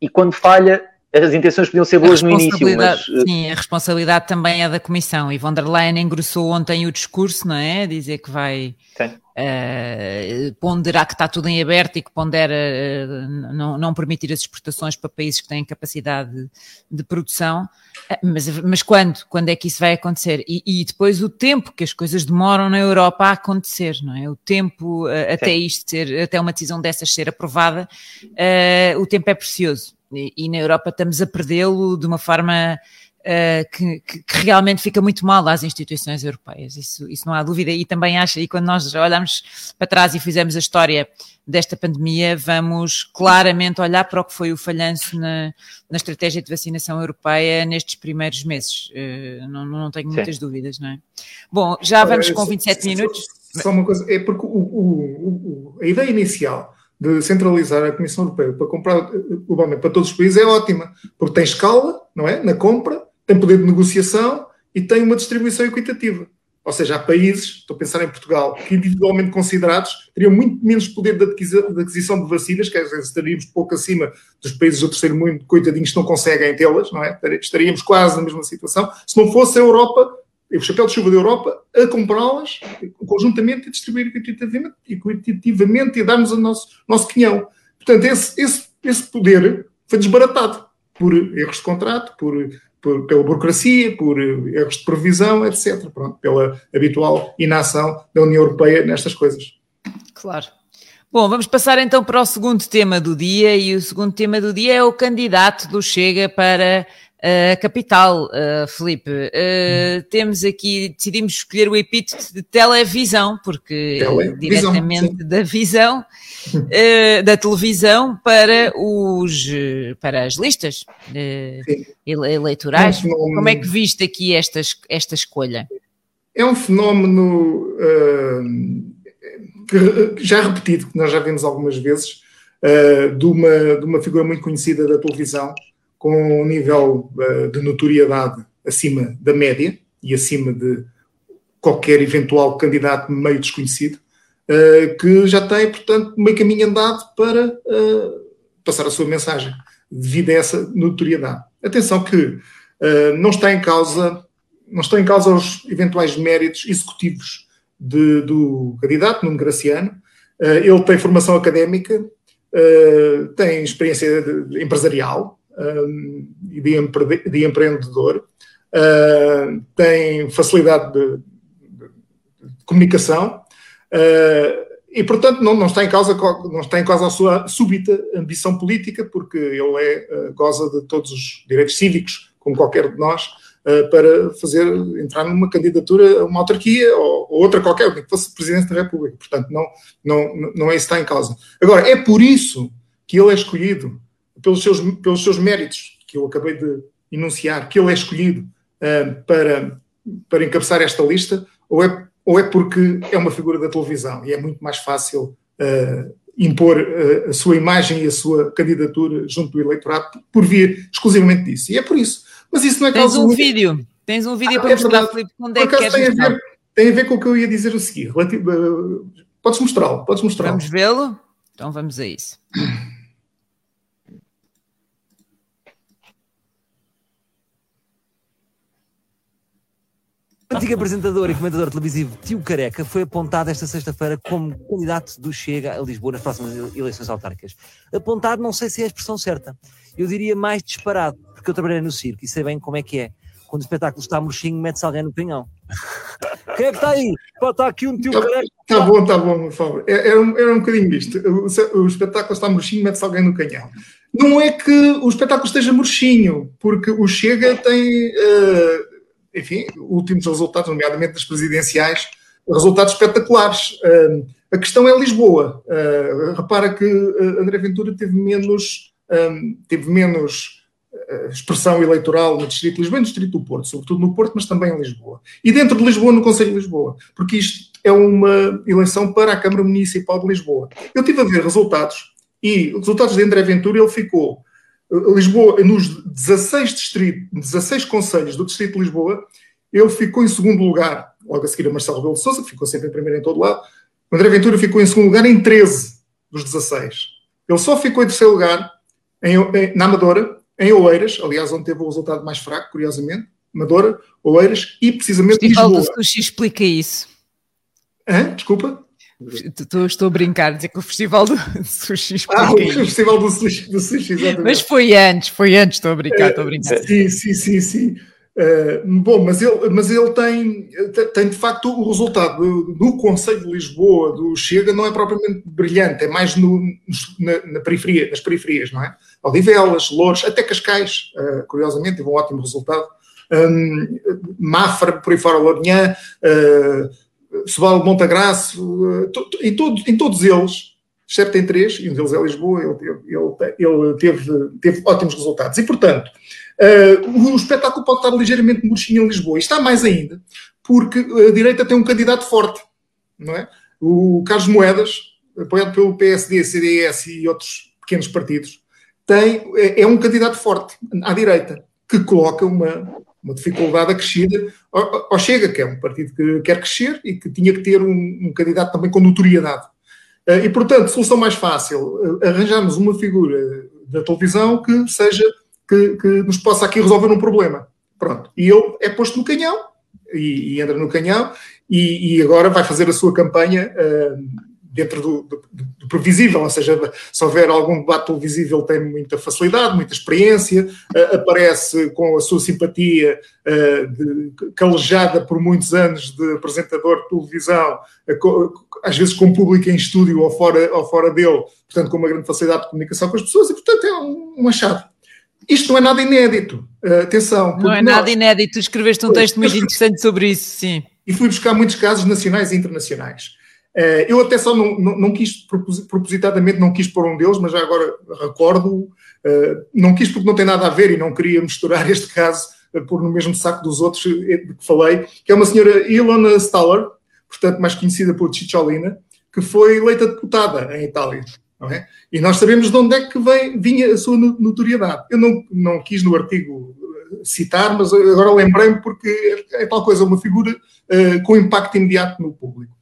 E quando falha, as intenções podiam ser boas no início, mas... Sim, a responsabilidade também é da Comissão. E von der Leyen engrossou ontem o discurso, não é? Dizer que vai uh, ponderar que está tudo em aberto e que pondera uh, não, não permitir as exportações para países que têm capacidade de, de produção. Uh, mas, mas quando? Quando é que isso vai acontecer? E, e, depois o tempo que as coisas demoram na Europa a acontecer, não é? O tempo até isto ser, até uma decisão dessas ser aprovada, o tempo é precioso e, e na Europa estamos a perdê-lo de uma forma uh, que, que, que, realmente fica muito mal às instituições europeias, isso, isso não há dúvida. E também acho, e quando nós olhamos para trás e fizemos a história desta pandemia, vamos claramente olhar para o que foi o falhanço na, na estratégia de vacinação europeia nestes primeiros meses. Uh, não, não tenho muitas Sim. dúvidas, não é? Bom, já vamos com 27 minutos. Só, só uma coisa, é porque o, o, o, a ideia inicial de centralizar a Comissão Europeia para comprar globalmente para todos os países é ótima, porque tem escala, não é? Na compra, tem poder de negociação e tem uma distribuição equitativa. Ou seja, há países, estou a pensar em Portugal, que individualmente considerados teriam muito menos poder de aquisição de vacinas, que às vezes estaríamos pouco acima dos países do terceiro mundo, coitadinhos, que não conseguem tê-las, não é? Estaríamos quase na mesma situação, se não fosse a Europa o chapéu de chuva da Europa a comprá-las conjuntamente e distribuir equitativamente, equitativamente e dar-nos o nosso, nosso quinhão. Portanto, esse, esse, esse poder foi desbaratado por erros de contrato, por, por, pela burocracia, por erros de previsão, etc. Pronto, pela habitual inação da União Europeia nestas coisas. Claro. Bom, vamos passar então para o segundo tema do dia, e o segundo tema do dia é o candidato do Chega para a capital, uh, Felipe. Uh, temos aqui, decidimos escolher o epíteto de televisão, porque televisão, diretamente sim. da visão, uh, da televisão para, os, para as listas eleitorais. É um Como é que viste aqui esta, esta escolha? É um fenómeno que, já repetido, que nós já vimos algumas vezes, de, uma, de uma figura muito conhecida da televisão, com um nível uh, de notoriedade acima da média e acima de qualquer eventual candidato meio desconhecido, uh, que já tem, portanto, meio caminho andado para uh, passar a sua mensagem, devido a essa notoriedade. Atenção que não está em causa não estão em causa os eventuais méritos executivos de, do candidato, Nuno Graciano. ele tem formação académica, tem experiência empresarial, e de, empre de, empreendedor, uh, tem facilidade de, de, comunicação uh, e, portanto, não, não, está em causa, não está em causa a sua súbita ambição política, porque ele é, uh, goza de todos os direitos cívicos, como qualquer de nós, para fazer, entrar numa candidatura a uma autarquia ou, ou outra qualquer, que fosse Presidente da República. Portanto, não, não, não é isso que está em causa. Agora, é por isso que ele é escolhido, pelos seus, pelos seus méritos, que eu acabei de enunciar, que ele é escolhido uh, para, para encabeçar esta lista, ou é ou é porque é uma figura da televisão e é muito mais fácil uh, impor uh, a sua imagem e a sua candidatura junto do eleitorado por via exclusivamente disso. E é por isso. Mas isso não é Tens um muito... vídeo. Tens um vídeo ah, para é mostrar, Filipe, onde é que queres tem a, ver, tem a ver com o que eu ia dizer a seguir. Uh, podes mostrá-lo, podes mostrá-lo. Vamos vê-lo? Então vamos a isso. Antigo apresentador e comentador televisivo Tio Careca foi apontado esta sexta-feira como candidato do Chega a Lisboa nas próximas eleições autárquicas. Apontado, não sei se é a expressão certa. Eu diria mais disparado, porque eu trabalhei no circo e sei bem como é que é. Quando o espetáculo está murchinho, mete-se alguém no canhão. Quem é que está aí? Estar aqui um tio tá, careca. Está bom, está bom, por favor. Era, é, um, era um bocadinho isto. O, o espetáculo está murchinho, mete-se alguém no canhão. Não é que o espetáculo esteja murchinho, porque o Chega tem. Uh, enfim, últimos resultados, nomeadamente das presidenciais, resultados espetaculares. A questão é Lisboa. Uh, repara que uh, André Ventura teve menos, teve menos expressão eleitoral no Distrito de Lisboa e no Distrito do Porto, sobretudo no Porto, mas também em Lisboa. E dentro de Lisboa, no Conselho de Lisboa, porque isto é uma eleição para a Câmara Municipal de Lisboa. Eu tive a ver resultados e resultados de André Ventura, ele ficou Lisboa, nos 16 distritos, 16 conselhos do Distrito de Lisboa, ele ficou em segundo lugar, logo a seguir a Marcelo Rebelo de Sousa, que ficou sempre em primeiro em todo lado. O André Ventura ficou em segundo lugar em 13 dos 16. Ele só ficou em terceiro lugar em, em, na Amadora, em Oeiras, aliás, onde teve o resultado mais fraco, curiosamente, Amadora, Oeiras e precisamente o Festival Lisboa. do Sushi explica isso. Hã? Desculpa? Estou, estou a brincar, dizer que o Festival do Sushi Ah, o Festival do Sushi, do sushi exatamente. Mas foi antes, foi antes, estou a brincar, estou a brincar. Sim, sim, sim, sim. Uh, bom, mas ele, mas ele tem, tem de facto o resultado no Conselho de Lisboa do Chega não é propriamente brilhante, é mais no, na, na, periferia, nas periferias, não é? Odivelas, Louros, até Cascais, uh, curiosamente, teve um ótimo resultado. Um, Mafra, por aí fora, Lourinhã, uh, Sebal Montagraço, eh, em, todo, em todos eles, exceto em três, e um deles é Lisboa, ele, ele, ele teve, teve ótimos resultados. E, portanto, uh, o espetáculo pode estar ligeiramente murchinho em Lisboa. E está mais ainda, porque a direita tem um candidato forte, não é? O Carlos Moedas, apoiado pelo PSD, CDS e outros pequenos partidos, tem, é, é um candidato forte à direita, que coloca uma, uma dificuldade acrescida ao, Chega, que é um partido que quer crescer e que tinha que ter um, um candidato também com notoriedade. Uh, e, portanto, solução mais fácil, uh, arranjarmos uma figura da televisão que seja, que, que, nos possa aqui resolver um problema. Pronto. E ele é posto no canhão, e, e entra no canhão, e, e, agora vai fazer a sua campanha uh, dentro do, do, do, previsível, ou seja, se houver algum debate televisivo, ele tem muita facilidade, muita experiência, uh, aparece com a sua simpatia uh, de, calejada por muitos anos de apresentador de televisão, uh, às vezes com público em estúdio ou fora, ou fora dele, portanto, com uma grande facilidade de comunicação com as pessoas, e portanto é um, um achado. Isto não é nada inédito, atenção. Não é nós... nada inédito, tu escreveste um texto muito interessante sobre isso, sim. E fui buscar muitos casos nacionais e internacionais. Eh, eu até só não, não, não, quis, propositadamente não quis pôr um deles, mas já agora recordo, eh, não quis porque não tem nada a ver e não queria misturar este caso, eh, pôr no mesmo saco dos outros de que falei, que é uma senhora Ilona Staller, portanto mais conhecida por Cicciolina, que foi eleita deputada em Itália. É? E nós sabemos de onde é que vem, vinha a sua notoriedade. Eu não, não quis no artigo citar, mas agora lembrei-me porque é tal coisa, uma figura com impacto imediato no público.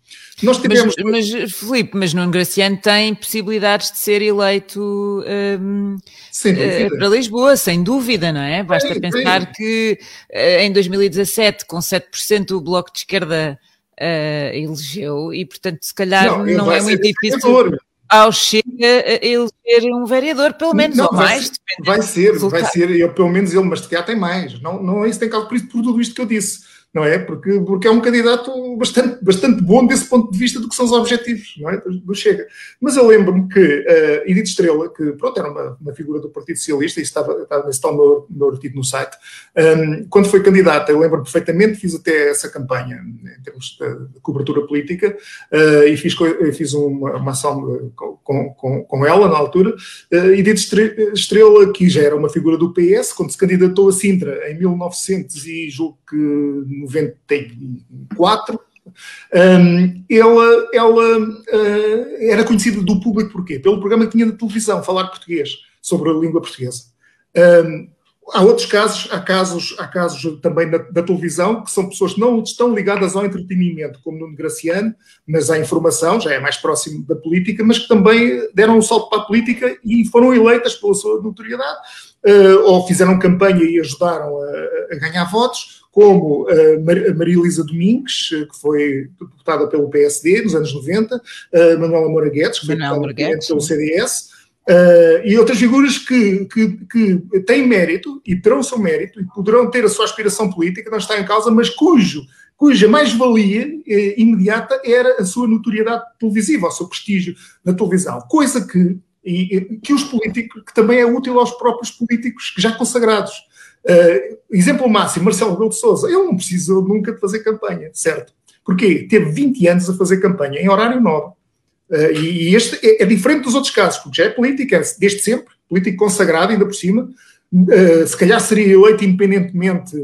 Nós tivemos... mas, mas, Filipe, mas Nuno Graciano tem possibilidades de ser eleito um, uh, para Lisboa, sem dúvida, não é? Basta é, pensar é. que uh, em 2017, com 7% o Bloco de Esquerda uh, elegeu e, portanto, se calhar não, não é muito difícil vereador. ao Chega eleger um vereador, pelo menos, não, ou mais. Vai, vai ser, vai ser, eu, pelo menos ele, mas se calhar tem mais. Não, não é isso tem caso por, isso, por tudo isto que eu disse não é? Porque, porque é um candidato bastante, bastante bom desse ponto de vista do que são os objetivos, não é? Do, Chega. Mas eu lembro-me que uh, Edith Estrela, que pronto, era uma, uma figura do Partido Socialista, e estava, estava nesse tal meu, artigo no site, um, quando foi candidata, eu lembro perfeitamente, fiz até essa campanha em termos de, cobertura política, uh, e fiz, fiz uma, uma ação com, com, com ela na altura. Uh, Edith Estrela, que já era uma figura do PS, quando se candidatou a Sintra em 1900 e julgo que 94, um, ela, ela uh, era conhecida do público porquê? Pelo programa que tinha na televisão, Falar Português, sobre a língua portuguesa. Um, há outros casos, há casos, há casos também da, televisão, que são pessoas que não estão ligadas ao entretenimento, como no Graciano, mas à informação, já é mais próximo da política, mas que também deram um salto para a política e foram eleitas pela sua notoriedade, uh, ou fizeram campanha e ajudaram a, a ganhar votos, como a Maria Elisa Domingues, que foi deputada pelo PSD nos anos 90, a Manuela Moura Guedes, que foi deputada pelo CDS, Uh, e outras figuras que, que, que, têm mérito e terão o seu mérito e poderão ter a sua aspiração política, não está em causa, mas cujo, cuja mais-valia eh, imediata era a sua notoriedade televisiva, o seu prestígio na televisão. Coisa que, e, que os políticos, que também é útil aos próprios políticos já consagrados. Uh, exemplo máximo, Marcelo Rebelo de Sousa, ele não precisou nunca de fazer campanha, certo? Porquê? Teve 20 anos a fazer campanha em horário nobre. Uh, e, este é, é, diferente dos outros casos, porque já é política, é desde sempre, político consagrado, ainda por cima. Uh, se calhar seria eleito independentemente,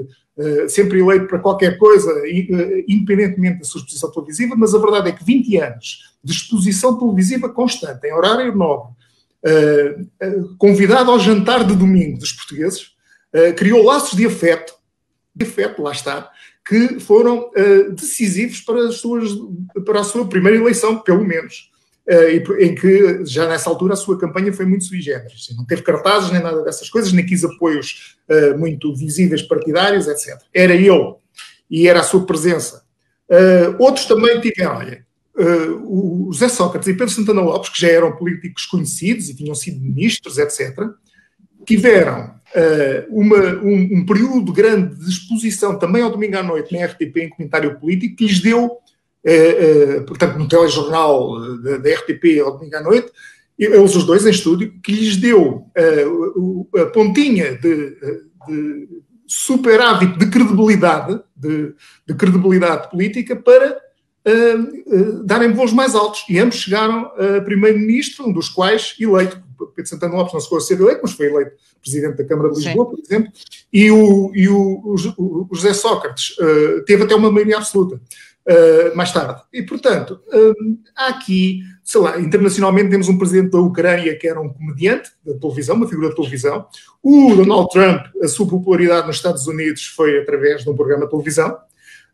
sempre eleito para qualquer coisa, independentemente da sua exposição televisiva, mas a verdade é que 20 anos de exposição televisiva constante, em horário nobre, convidado ao jantar de domingo dos portugueses, eh, criou laços de afeto, de afeto, lá está, que foram uh, decisivos para, as suas, para a sua primeira eleição, pelo menos. Uh, em que já nessa altura a sua campanha foi muito sui generis. Não teve cartazes nem nada dessas coisas, nem quis apoios uh, muito visíveis partidários, etc. Era ele e era a sua presença. Uh, outros também tiveram, olha, o José Sócrates e Pedro Santana Lopes, que já eram políticos conhecidos e tinham sido ministros, etc., tiveram uma, um, um, período grande de exposição também ao domingo à noite na RTP em comentário político que lhes deu, uh, uh, portanto, no telejornal da, da, RTP ao domingo à noite, eles os dois em estúdio, que lhes deu a pontinha de, de superávit de credibilidade, de, de credibilidade política para uh, uh, darem voos mais altos. E ambos chegaram a primeiro-ministro, um dos quais eleito. Pedro Santana Lopes não chegou a ser eleito, mas foi eleito presidente da Câmara de Lisboa, Sim. por exemplo. E o, e o, o, o José Sócrates uh, teve até uma maioria absoluta. Uh, mais tarde. E, portanto, uh, há aqui, sei lá, internacionalmente temos um presidente da Ucrânia que era um comediante da televisão, uma figura da televisão. O Donald Trump, a sua popularidade nos Estados Unidos foi através de um programa de televisão.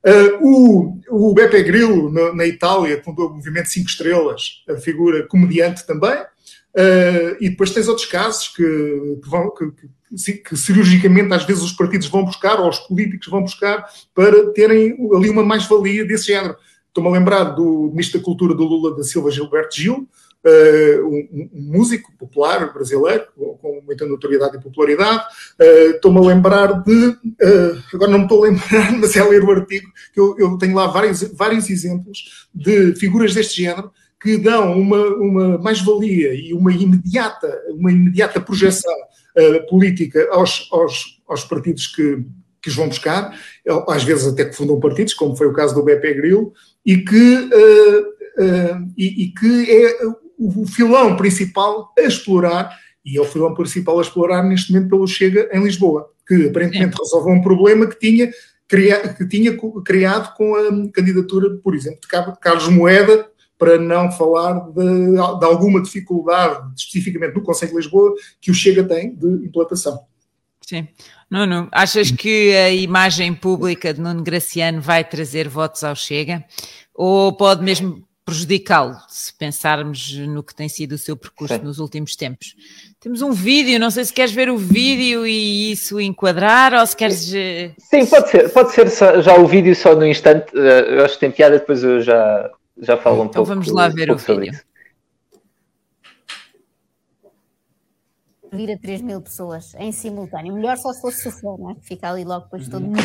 Uh, o, o Beppe Grillo, na, na Itália, fundou o movimento Cinco Estrelas, a figura comediante também. Uh, e depois tens outros casos que, que, vão, que, que, que, cirurgicamente às vezes os partidos vão buscar, ou os políticos vão buscar, para terem ali uma mais-valia desse género. Estou-me a lembrar do Ministro da Cultura do Lula da Silva Gilberto Gil, uh, um, um, músico popular brasileiro, com muita notoriedade e popularidade. Uh, Estou-me a lembrar de. Agora não me estou a lembrar, mas é ler o artigo, que eu, eu tenho lá vários, vários exemplos de figuras deste género que dão uma, uma mais-valia e uma imediata, uma imediata projeção uh, política aos, aos, aos partidos que, que os vão buscar, às vezes até que fundam partidos, como foi o caso do BP Grilo, e que, uh, uh, e, e, que é o filão principal a explorar, e é o filão principal a explorar neste momento pelo Chega em Lisboa, que aparentemente Sim. resolve um problema que tinha, que tinha criado com a candidatura, por exemplo, de Carlos Moeda, para não falar de, de, alguma dificuldade, especificamente no Conselho de Lisboa, que o Chega tem de implantação. Sim. Nuno, achas que a imagem pública de Nuno Graciano vai trazer votos ao Chega? Ou pode mesmo prejudicá-lo, se pensarmos no que tem sido o seu percurso Sim. nos últimos tempos? Temos um vídeo, não sei se queres ver o vídeo e isso enquadrar ou se queres. Eh, Sim, pode ser, pode ser só, já o vídeo só no instante. Eh, eu acho que tem piada, depois eu já, já falo um então pouco. Então vamos lá ver um o vídeo. Isso. Vir a 3 mil pessoas em simultâneo. Melhor só se fosse sofrer, não é? Fica ali logo depois todo uhum. mundo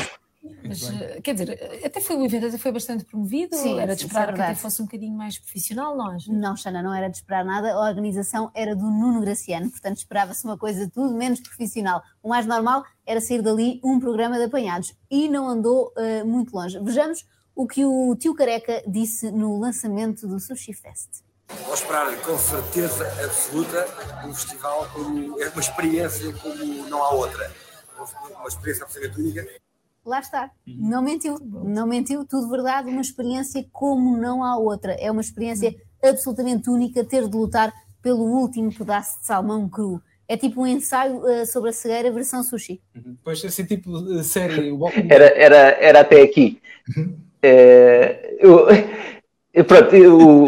Mas, eh, quer dizer, até foi o evento até foi bastante promovido, Sim, era de esperar é que até fosse um bocadinho mais profissional, acha? Não, Xana, não era de esperar nada. A organização era do Nuno Graciano, portanto esperava-se uma coisa tudo menos profissional. O mais normal era sair dali um programa de apanhados e não andou eh, muito longe. Vejamos o que o tio Careca disse no lançamento do Sushi Fest. Vou esperar com certeza absoluta um festival como é uma experiência como não há outra. Uma experiência absolutamente única. Lá está, não mentiu, não mentiu, tudo verdade, uma experiência como não há outra. É uma experiência absolutamente única ter de lutar pelo último pedaço de salmão cru. É tipo um ensaio eh, sobre a cegueira versão sushi. Depois, assim, tipo de série. Era, era, era até aqui. É, eu, pronto, eu,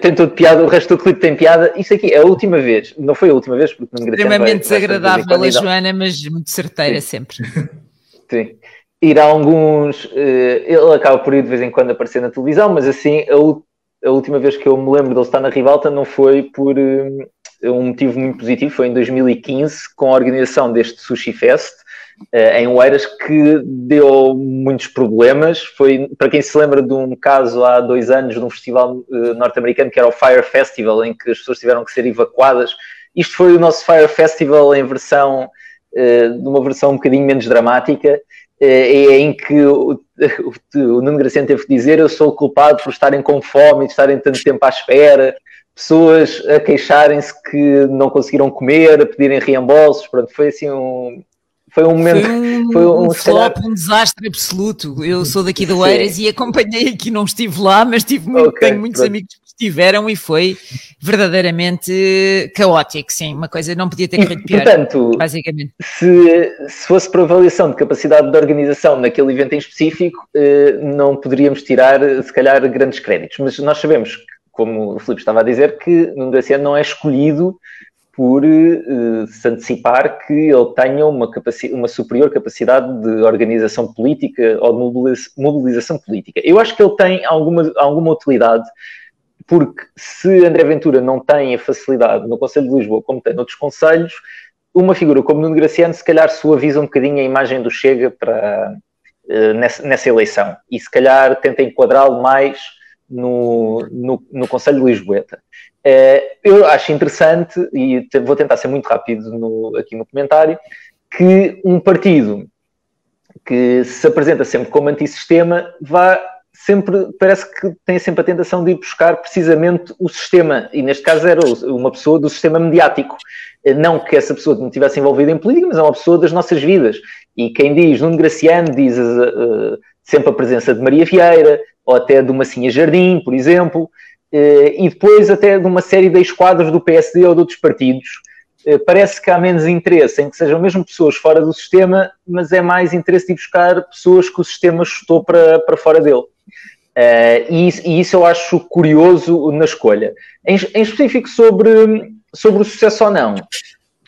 tem todo piada, o resto do clipe tem piada. Isto aqui é a última vez, não foi a última vez, porque não Extremamente desagradável a Joana, mas muito certeira sempre. Sim. Ir a alguns. eh, ele acaba por ir de vez em quando aparecer na televisão, mas assim, a, a última vez que eu me lembro dele estar na Rivalta não foi por eh, um motivo muito positivo, foi em 2015, com a organização deste Sushi Fest. Eh, em Oeiras que deu muitos problemas. Foi, para quem se lembra de um caso há dois anos de um festival eh, norte-americano que era o Fire Festival, em que as pessoas tiveram que ser evacuadas. Isto foi o nosso Fire Festival em versão, eh, de uma versão um bocadinho menos dramática, eh, é em que o, o, o Nuno Graciano teve que dizer eu sou o culpado por estarem com fome de estarem tanto tempo à espera, pessoas a queixarem-se que não conseguiram comer, a pedirem reembolsos, pronto, foi assim um... Foi um momento, Foi um, foi um, um se calhar- flop, um desastre absoluto. Eu sou daqui de Sim. Oeiras e acompanhei aqui, não estive lá, mas tive muito, tenho muitos pronto. amigos que estiveram e foi verdadeiramente caótico, sim, uma coisa não podia ter corrido pior, portanto, basicamente. se, se fosse por avaliação de capacidade de organização naquele evento em específico, eh, não poderíamos tirar, se calhar, grandes créditos. Mas nós sabemos, que, como o Filipe estava a dizer, que Nuno Graciano não é escolhido por eh, se antecipar que ele tenha uma, uma superior capacidade de organização política ou de mobiliza- mobilização política. Eu acho que ele tem alguma, alguma utilidade porque se André Ventura não tem a facilidade no Conselho de Lisboa como tem noutros conselhos, uma figura como Nuno Graciano se calhar suaviza um bocadinho a imagem do Chega para, eh, nessa, nessa eleição e se calhar tenta enquadrá-lo mais no, no, no Conselho de Lisboeta. Eh, eu acho interessante, e vou tentar ser muito rápido no- aqui no comentário, que um partido que se apresenta sempre como antissistema vá sempre, parece que tem sempre a tentação de ir buscar precisamente o sistema, e neste caso era uma pessoa do sistema mediático. Eh, Não que essa pessoa não estivesse envolvida em política, mas é uma pessoa das nossas vidas. E quem diz Nuno Graciano diz eh, sempre a presença de Maria Vieira, ou até de Massinha Jardim, por exemplo, e depois até de uma série de ex-quadros do PSD ou de outros partidos. Eh, Parece que há menos interesse em que sejam mesmo pessoas fora do sistema, mas é mais interesse de buscar pessoas que o sistema chutou para, para fora dele. Eh, e, isso- e isso eu acho curioso na escolha. Em, em específico sobre, sobre o sucesso ou não,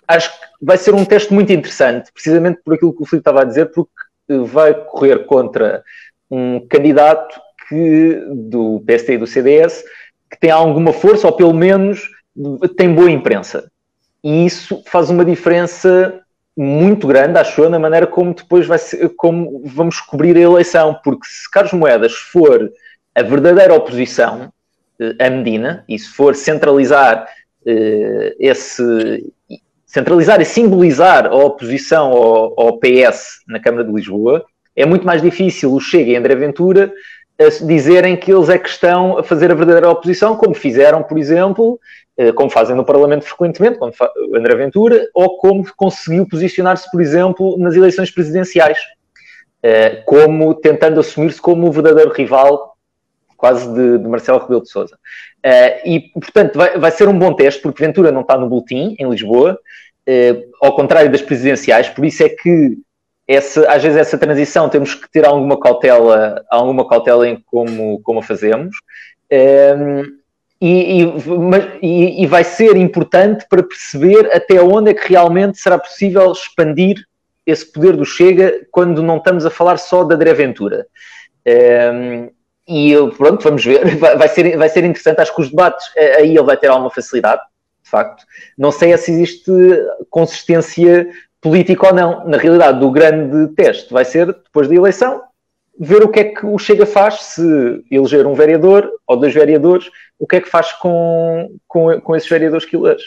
acho que vai ser um teste muito interessante, precisamente por aquilo que o Filipe estava a dizer, porque eh, vai correr contra um candidato que, do PSD e do CDS que tem alguma força, ou pelo menos tem boa imprensa. E isso faz uma diferença muito grande, acho eu, na maneira como depois vai ser, como vamos cobrir a eleição, porque se Carlos Moedas for a verdadeira oposição eh, a Medina, e se for centralizar eh, esse centralizar e simbolizar a oposição ao, ao PS na Câmara de Lisboa, é muito mais difícil o Chega e André Ventura dizerem que eles é que estão a fazer a verdadeira oposição, como fizeram, por exemplo, eh, como fazem no Parlamento frequentemente, como André Ventura, ou como conseguiu posicionar-se, por exemplo, nas eleições presidenciais, eh, como tentando assumir-se como o verdadeiro rival quase de, de Marcelo Rebelo de Sousa. e, portanto, vai, vai ser um bom teste, porque Ventura não está no boletim, em Lisboa, eh, ao contrário das presidenciais, por isso é que essa, às vezes essa transição temos que ter alguma cautela, alguma cautela em como, como a fazemos. Ehm, e, e, e- vai ser importante para perceber até onde é que realmente será possível expandir esse poder do Chega quando não estamos a falar só da André Ventura. Ehm, e pronto, vamos ver. Vai, vai ser, vai ser interessante. Acho que os debates, eh, aí ele vai ter alguma facilidade, de facto. Não sei é se existe consistência política ou não. Na realidade, o grande teste vai ser depois da eleição. ver o que é que o Chega faz, se eleger um vereador ou dois vereadores, o que é que faz com, com, com esses vereadores que elege.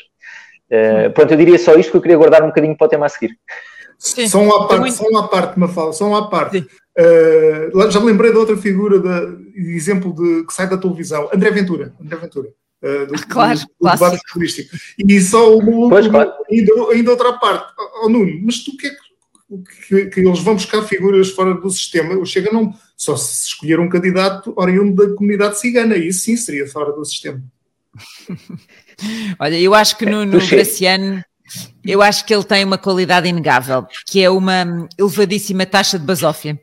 Uh, pronto, eu diria só isto que eu queria guardar um bocadinho para o tema a seguir. Sim, só uma parte, muito... só uma parte, Mafalda, só uma parte. Uh, já me lembrei de outra figura de, de, exemplo de, que sai da televisão, André Ventura. André Ventura. Uh, do, claro, do, do debate futurístico. E só uma, pois, claro. ainda, ainda outra parte. Oh, Nuno, mas tu que é que, que, eles vão buscar figuras fora do sistema? O Chega não só se escolher um candidato oriundo da comunidade cigana, isso sim seria fora do sistema. Olha, eu acho que no, no Graciano eu acho que ele tem uma qualidade inegável, que é uma elevadíssima taxa de basófia.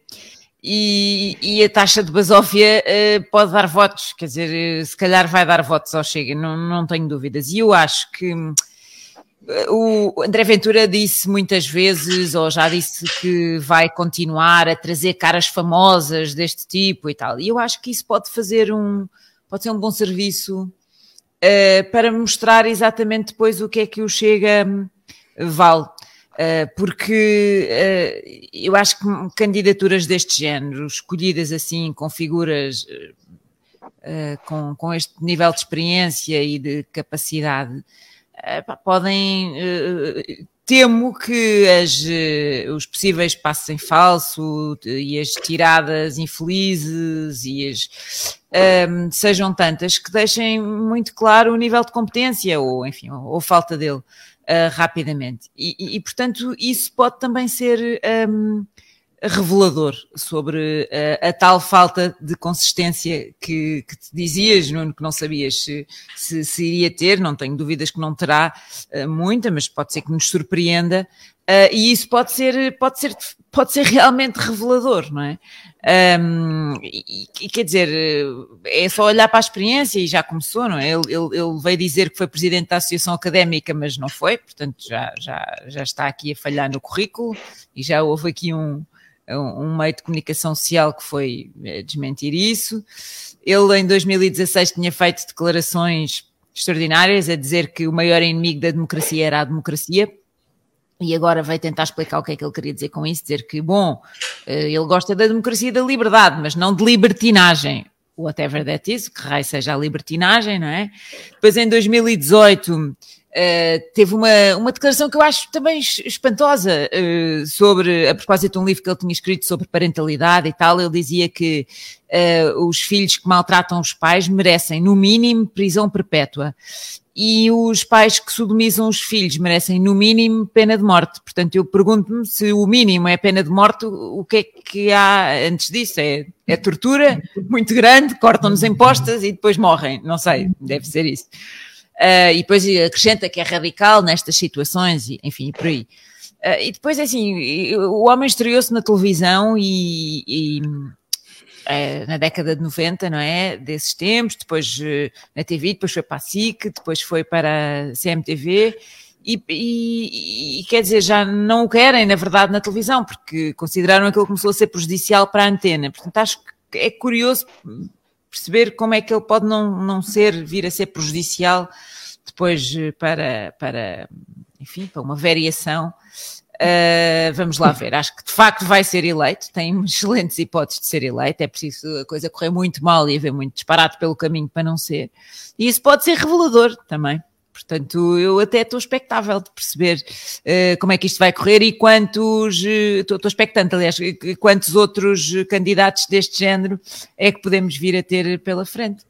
E, e, a taxa de basófia uh, pode dar votos, quer dizer, uh, se calhar vai dar votos ao Chega, não, não tenho dúvidas. E eu acho que uh, o André Ventura disse muitas vezes, ou já disse que vai continuar a trazer caras famosas deste tipo e tal. E eu acho que isso pode fazer um, pode ser um bom serviço uh, para mostrar exatamente depois o que é que o Chega hum, vale. Uh, porque uh, eu acho que candidaturas deste género, escolhidas assim, com figuras com, com este nível de experiência e de capacidade, podem temo que as, os possíveis passos em falso e as tiradas infelizes e as um, sejam tantas que deixem muito claro o nível de competência ou, enfim, ou, ou falta dele uh, rapidamente. E, e, e, portanto, isso pode também ser um, revelador sobre uh, a tal falta de consistência que, que, te dizias, Nuno, que não sabias se, se, se, iria ter, não tenho dúvidas que não terá uh, muita, mas pode ser que nos surpreenda. Uh, e isso pode ser, pode, ser, pode ser realmente revelador, não é? Um, e, e, quer dizer, é só olhar para a experiência e já começou, não é? Ele, ele, ele, veio dizer que foi presidente da Associação Académica, mas não foi, portanto já, já, já está aqui a falhar no currículo e já houve aqui um, um meio de comunicação social que foi eh, desmentir isso. Ele em 2016 tinha feito declarações extraordinárias a dizer que o maior inimigo da democracia era a democracia. E agora vai tentar explicar o que é que ele queria dizer com isso, dizer que, bom, eh, ele gosta da democracia e da liberdade, mas não de libertinagem, whatever that is, que raio seja a libertinagem, não é? Depois em 2018 Uh, teve uma, uma declaração que eu acho também espantosa uh, sobre, a propósito de um livro que ele tinha escrito sobre parentalidade e tal, ele dizia que uh, os filhos que maltratam os pais merecem, no mínimo, prisão perpétua. E os pais que sodomizam os filhos merecem, no mínimo, pena de morte. Portanto, eu pergunto-me se o mínimo é pena de morte, o que é que há antes disso? É, é tortura muito grande, cortam-nos em postas e depois morrem. Não sei, deve ser isso. Uh, e depois acrescenta que é radical nestas situações, e, enfim, por aí. Uh, e depois, é assim, o homem estreou-se na televisão e, e uh, na década de 90, não é? Desses tempos, depois na TV, depois foi para a SIC, depois foi para a CMTV. E, e, e, quer dizer, já não o querem, na verdade, na televisão, porque consideraram aquilo que começou a ser prejudicial para a antena. Portanto, acho que é curioso perceber como é que ele pode não, não ser, vir a ser prejudicial depois eh, para, para enfim, para uma variação. Uh, vamos lá ver, acho que de facto vai ser eleito, tem excelentes hipóteses de ser eleito, é preciso a coisa correr muito mal e haver muito disparate pelo caminho para não ser. E isso pode ser revelador também. Portanto, eu até estou expectável de perceber uh, como é que isto vai correr e quantos, estou uh, expectante, aliás, quantos outros candidatos deste género é que podemos vir a ter pela frente.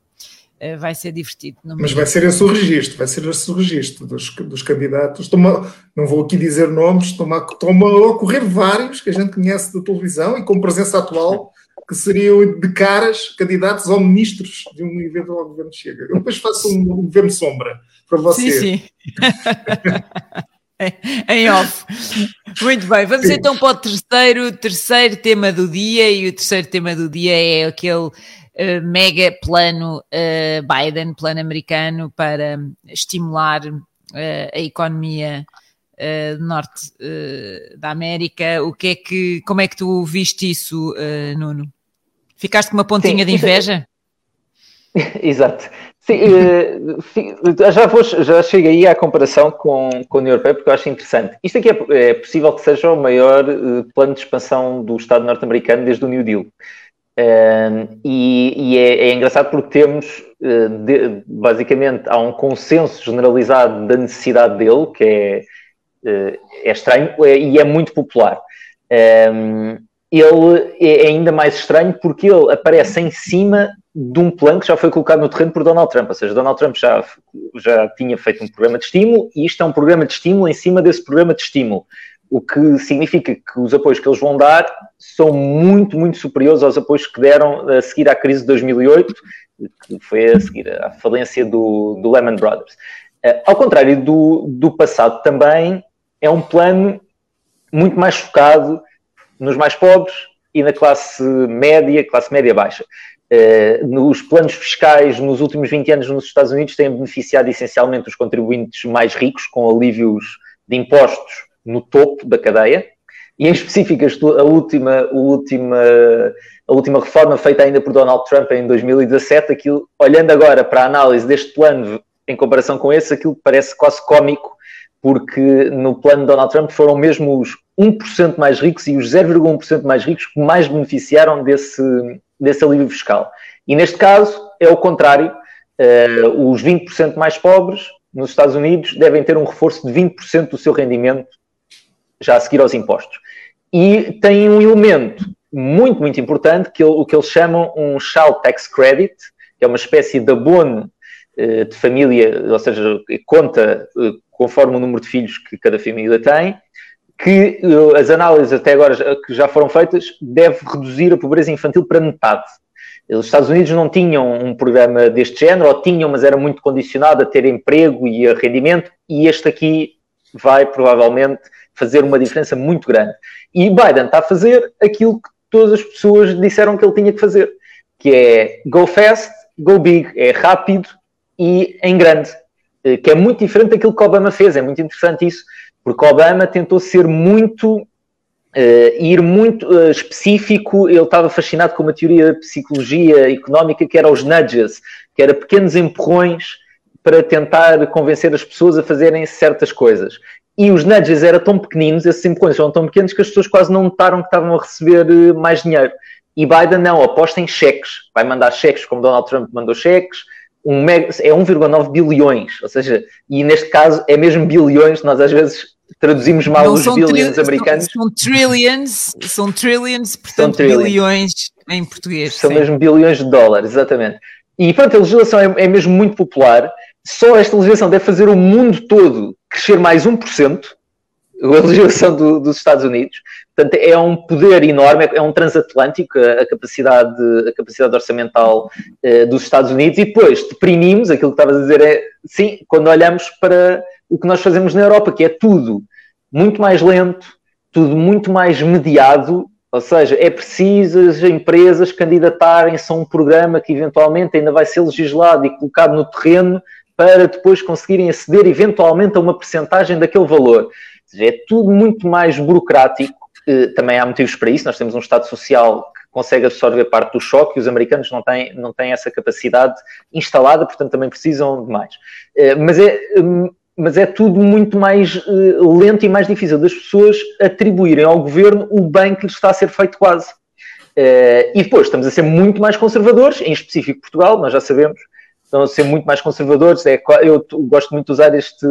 Uh, vai ser divertido. Mas vai ser esse o registro, vai ser esse o registro dos, dos candidatos. Toma, não vou aqui dizer nomes, estão a, a ocorrer vários que a gente conhece da televisão e com presença atual que seriam de caras candidatos ao ministros de um eventual governo Chega. Eu depois faço um, um governo sombra para você. Sim, sim. em off. Muito bem, vamos sim. então para o terceiro, terceiro tema do dia, e o terceiro tema do dia é aquele uh, mega plano uh, Biden, plano americano para estimular uh, a economia uh, norte da América. O que é que, como é que tu viste isso, Nuno? Ficaste com uma pontinha Sim, de inveja? Exato. Sim, uh, já, vou, já chego aí à comparação com, com a União Europeia, porque eu acho interessante. Isto aqui é, é possível que seja o maior uh, plano de expansão do Estado norte-americano desde o New Deal. Um, e, e é, é, engraçado porque temos, uh, de, basicamente, há um consenso generalizado da necessidade dele, que é, é estranho e é muito popular. Um, ele é ainda mais estranho porque ele aparece em cima de um plano que já foi colocado no terreno por Donald Trump. Ou seja, Donald Trump já, já tinha feito um programa de estímulo e isto é um programa de estímulo em cima desse programa de estímulo. O que significa que os apoios que eles vão dar são muito, muito superiores aos apoios que deram a seguir à crise de 2008, que foi a seguir à falência do, do Lehman Brothers. Uh, ao contrário do, do passado, também é um plano muito mais focado nos mais pobres e na classe média, classe média baixa. Uh, nos planos fiscais, nos últimos 20 anos nos Estados Unidos, têm beneficiado essencialmente os contribuintes mais ricos, com alívios de impostos no topo da cadeia, e em específico a última, a última, a última reforma feita ainda por Donald Trump em 2017, aquilo, olhando agora para a análise deste plano em comparação com esse, aquilo parece quase cómico, porque no plano de Donald Trump foram mesmo os 1% mais ricos e os 0,1% mais ricos que mais beneficiaram desse, desse alívio fiscal. E neste caso é o contrário. Uh, os 20% mais pobres nos Estados Unidos devem ter um reforço de 20% do seu rendimento já a seguir aos impostos. E tem um elemento muito, muito importante, que o que eles chamam um Child Tax Credit, que é uma espécie de abono uh, de família, ou seja, conta uh, conforme o número de filhos que cada família tem, que uh, as análises até agora que já foram feitas deve reduzir a pobreza infantil para metade. Os Estados Unidos não tinham um programa deste género, ou tinham, mas era muito condicionado a ter emprego e a rendimento, e este aqui vai provavelmente fazer uma diferença muito grande. E Biden está a fazer aquilo que todas as pessoas disseram que ele tinha que fazer, que é go fast, go big, é rápido e em grande, eh, que é muito diferente daquilo que Obama fez. É muito interessante isso, porque Obama tentou ser muito Uh, ir muito uh, específico, ele estava fascinado com uma teoria de psicologia económica que era os nudges, que era pequenos empurrões para tentar convencer as pessoas a fazerem certas coisas. E os nudges eram tão pequeninos, esses empurrões eram tão pequenos que as pessoas quase não notaram que estavam a receber mais dinheiro. E Biden não, aposta em cheques, vai mandar cheques como Donald Trump mandou cheques, um mega, é 1,9 bilhões, ou seja, e neste caso é mesmo bilhões, nós às vezes traduzimos mal não, os bilhões americanos. São, são, trillions, são trillions, portanto são bilhões em português. São sim. mesmo bilhões de dólares, exatamente. E pronto, a legislação é, é, mesmo muito popular. Só esta legislação deve fazer o mundo todo crescer mais 1%, a legislação do, dos Estados Unidos. Portanto, é um poder enorme, é um transatlântico, a, capacidade, a capacidade orçamental eh, dos Estados Unidos. E depois deprimimos, aquilo que estavas a dizer é, sim, quando olhamos para o que nós fazemos na Europa, que é tudo muito mais lento, tudo muito mais mediado, ou seja, é preciso as empresas candidatarem-se a um programa que eventualmente ainda vai ser legislado e colocado no terreno para depois conseguirem aceder eventualmente a uma percentagem daquele valor. Ou seja, é tudo muito mais burocrático. Eh, também há motivos para isso. Nós temos um Estado social que consegue absorver parte do choque e os americanos não têm, não têm essa capacidade instalada, portanto também precisam de mais. Eh, mas é hum, mas é tudo muito mais uh, lento e mais difícil das pessoas atribuírem ao governo o bem que lhes está a ser feito quase. Uh, e depois estamos a ser muito mais conservadores, em específico Portugal, nós já sabemos, estão a ser muito mais conservadores. É, eu gosto muito de usar este,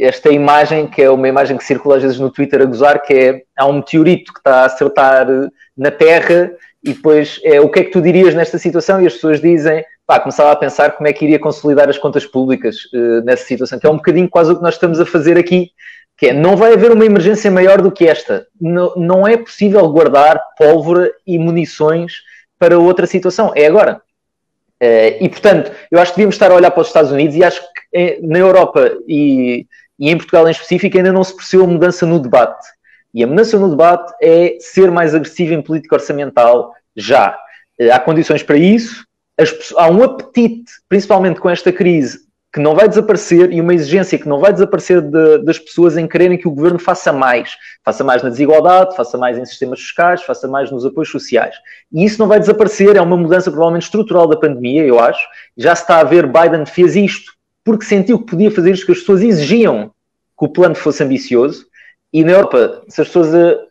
esta imagem, que é uma imagem que circula às vezes no Twitter a gozar, que é há um meteorito que está a acertar na Terra e depois é o que é que tu dirias nesta situação? E as pessoas dizem pá, começava a pensar como é que iria consolidar as contas públicas uh, nessa situação, que é um bocadinho quase o que nós estamos a fazer aqui, que é, não vai haver uma emergência maior do que esta. Não, não é possível guardar pólvora e munições para outra situação. É agora. Uh, e, portanto, eu acho que devíamos estar a olhar para os Estados Unidos e acho que eh, na Europa e, e em Portugal em específico ainda não se percebeu a mudança no debate. E a mudança no debate é ser mais agressivo em política orçamental já. Há condições para isso, há um apetite, principalmente com esta crise, que não vai desaparecer e uma exigência que não vai desaparecer de, das pessoas em quererem que o governo faça mais. Faça mais na desigualdade, faça mais em sistemas fiscais, faça mais nos apoios sociais. E isso não vai desaparecer, é uma mudança provavelmente estrutural da pandemia, eu acho. Já se está a ver, Biden fez isto porque sentiu que podia fazer isto que as pessoas exigiam que o plano fosse ambicioso. E na Europa, se as pessoas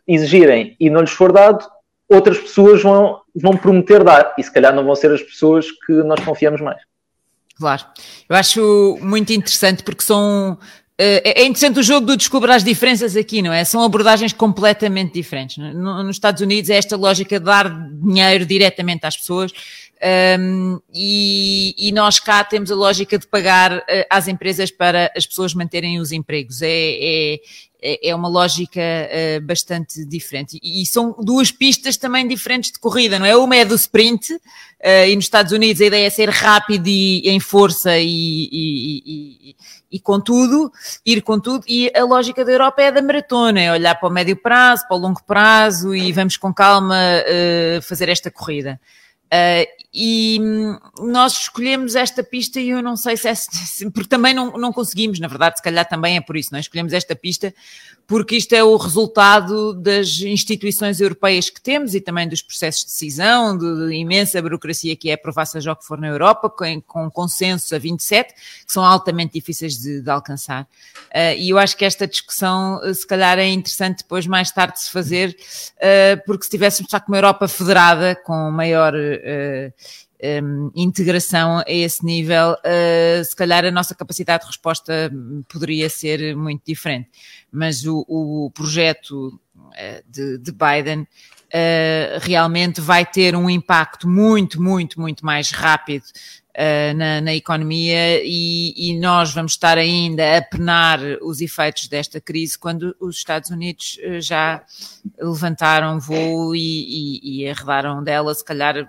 exigirem e não lhes for dado, outras pessoas vão, vão prometer dar e se calhar não vão ser as pessoas que nós confiamos mais. Claro, eu acho muito interessante porque são. É interessante o jogo do descobrir as diferenças aqui, não é? São abordagens completamente diferentes. Nos Estados Unidos é esta lógica de dar dinheiro diretamente às pessoas um, e, e, nós cá temos a lógica de pagar uh, às empresas para as pessoas manterem os empregos. É, é, é uma lógica uh, bastante diferente. E, e, são duas pistas também diferentes de corrida, não é? Uma é do sprint, uh, e nos Estados Unidos a ideia é ser rápido e em força e, e, e, com tudo, ir com tudo, e a lógica da Europa é da maratona, é olhar para o médio prazo, para o longo prazo e vamos com calma fazer esta corrida. Uh, e hum, nós escolhemos esta pista e eu não sei se é, porque também não, não conseguimos, na verdade, se calhar também é por isso, não é? Escolhemos esta pista porque isto é o resultado das instituições europeias que temos e também dos processos de decisão, de, de imensa burocracia que é aprovar seja o que for na Europa, com, com a 27, que são altamente difíceis de, de alcançar. Uh, e eu acho que esta discussão, uh, se calhar, é interessante depois, mais tarde, de se fazer, uh, porque se tivéssemos já com uma Europa federada, com maior um, integração a esse nível, uh, se calhar a nossa capacidade de resposta poderia ser muito diferente. Mas o, o projeto de, de, Biden uh, realmente vai ter um impacto muito, muito, muito mais rápido na, na, economia e, e, nós vamos estar ainda a penar os efeitos desta crise quando os Estados Unidos já levantaram voo e, e, e arredaram dela, se calhar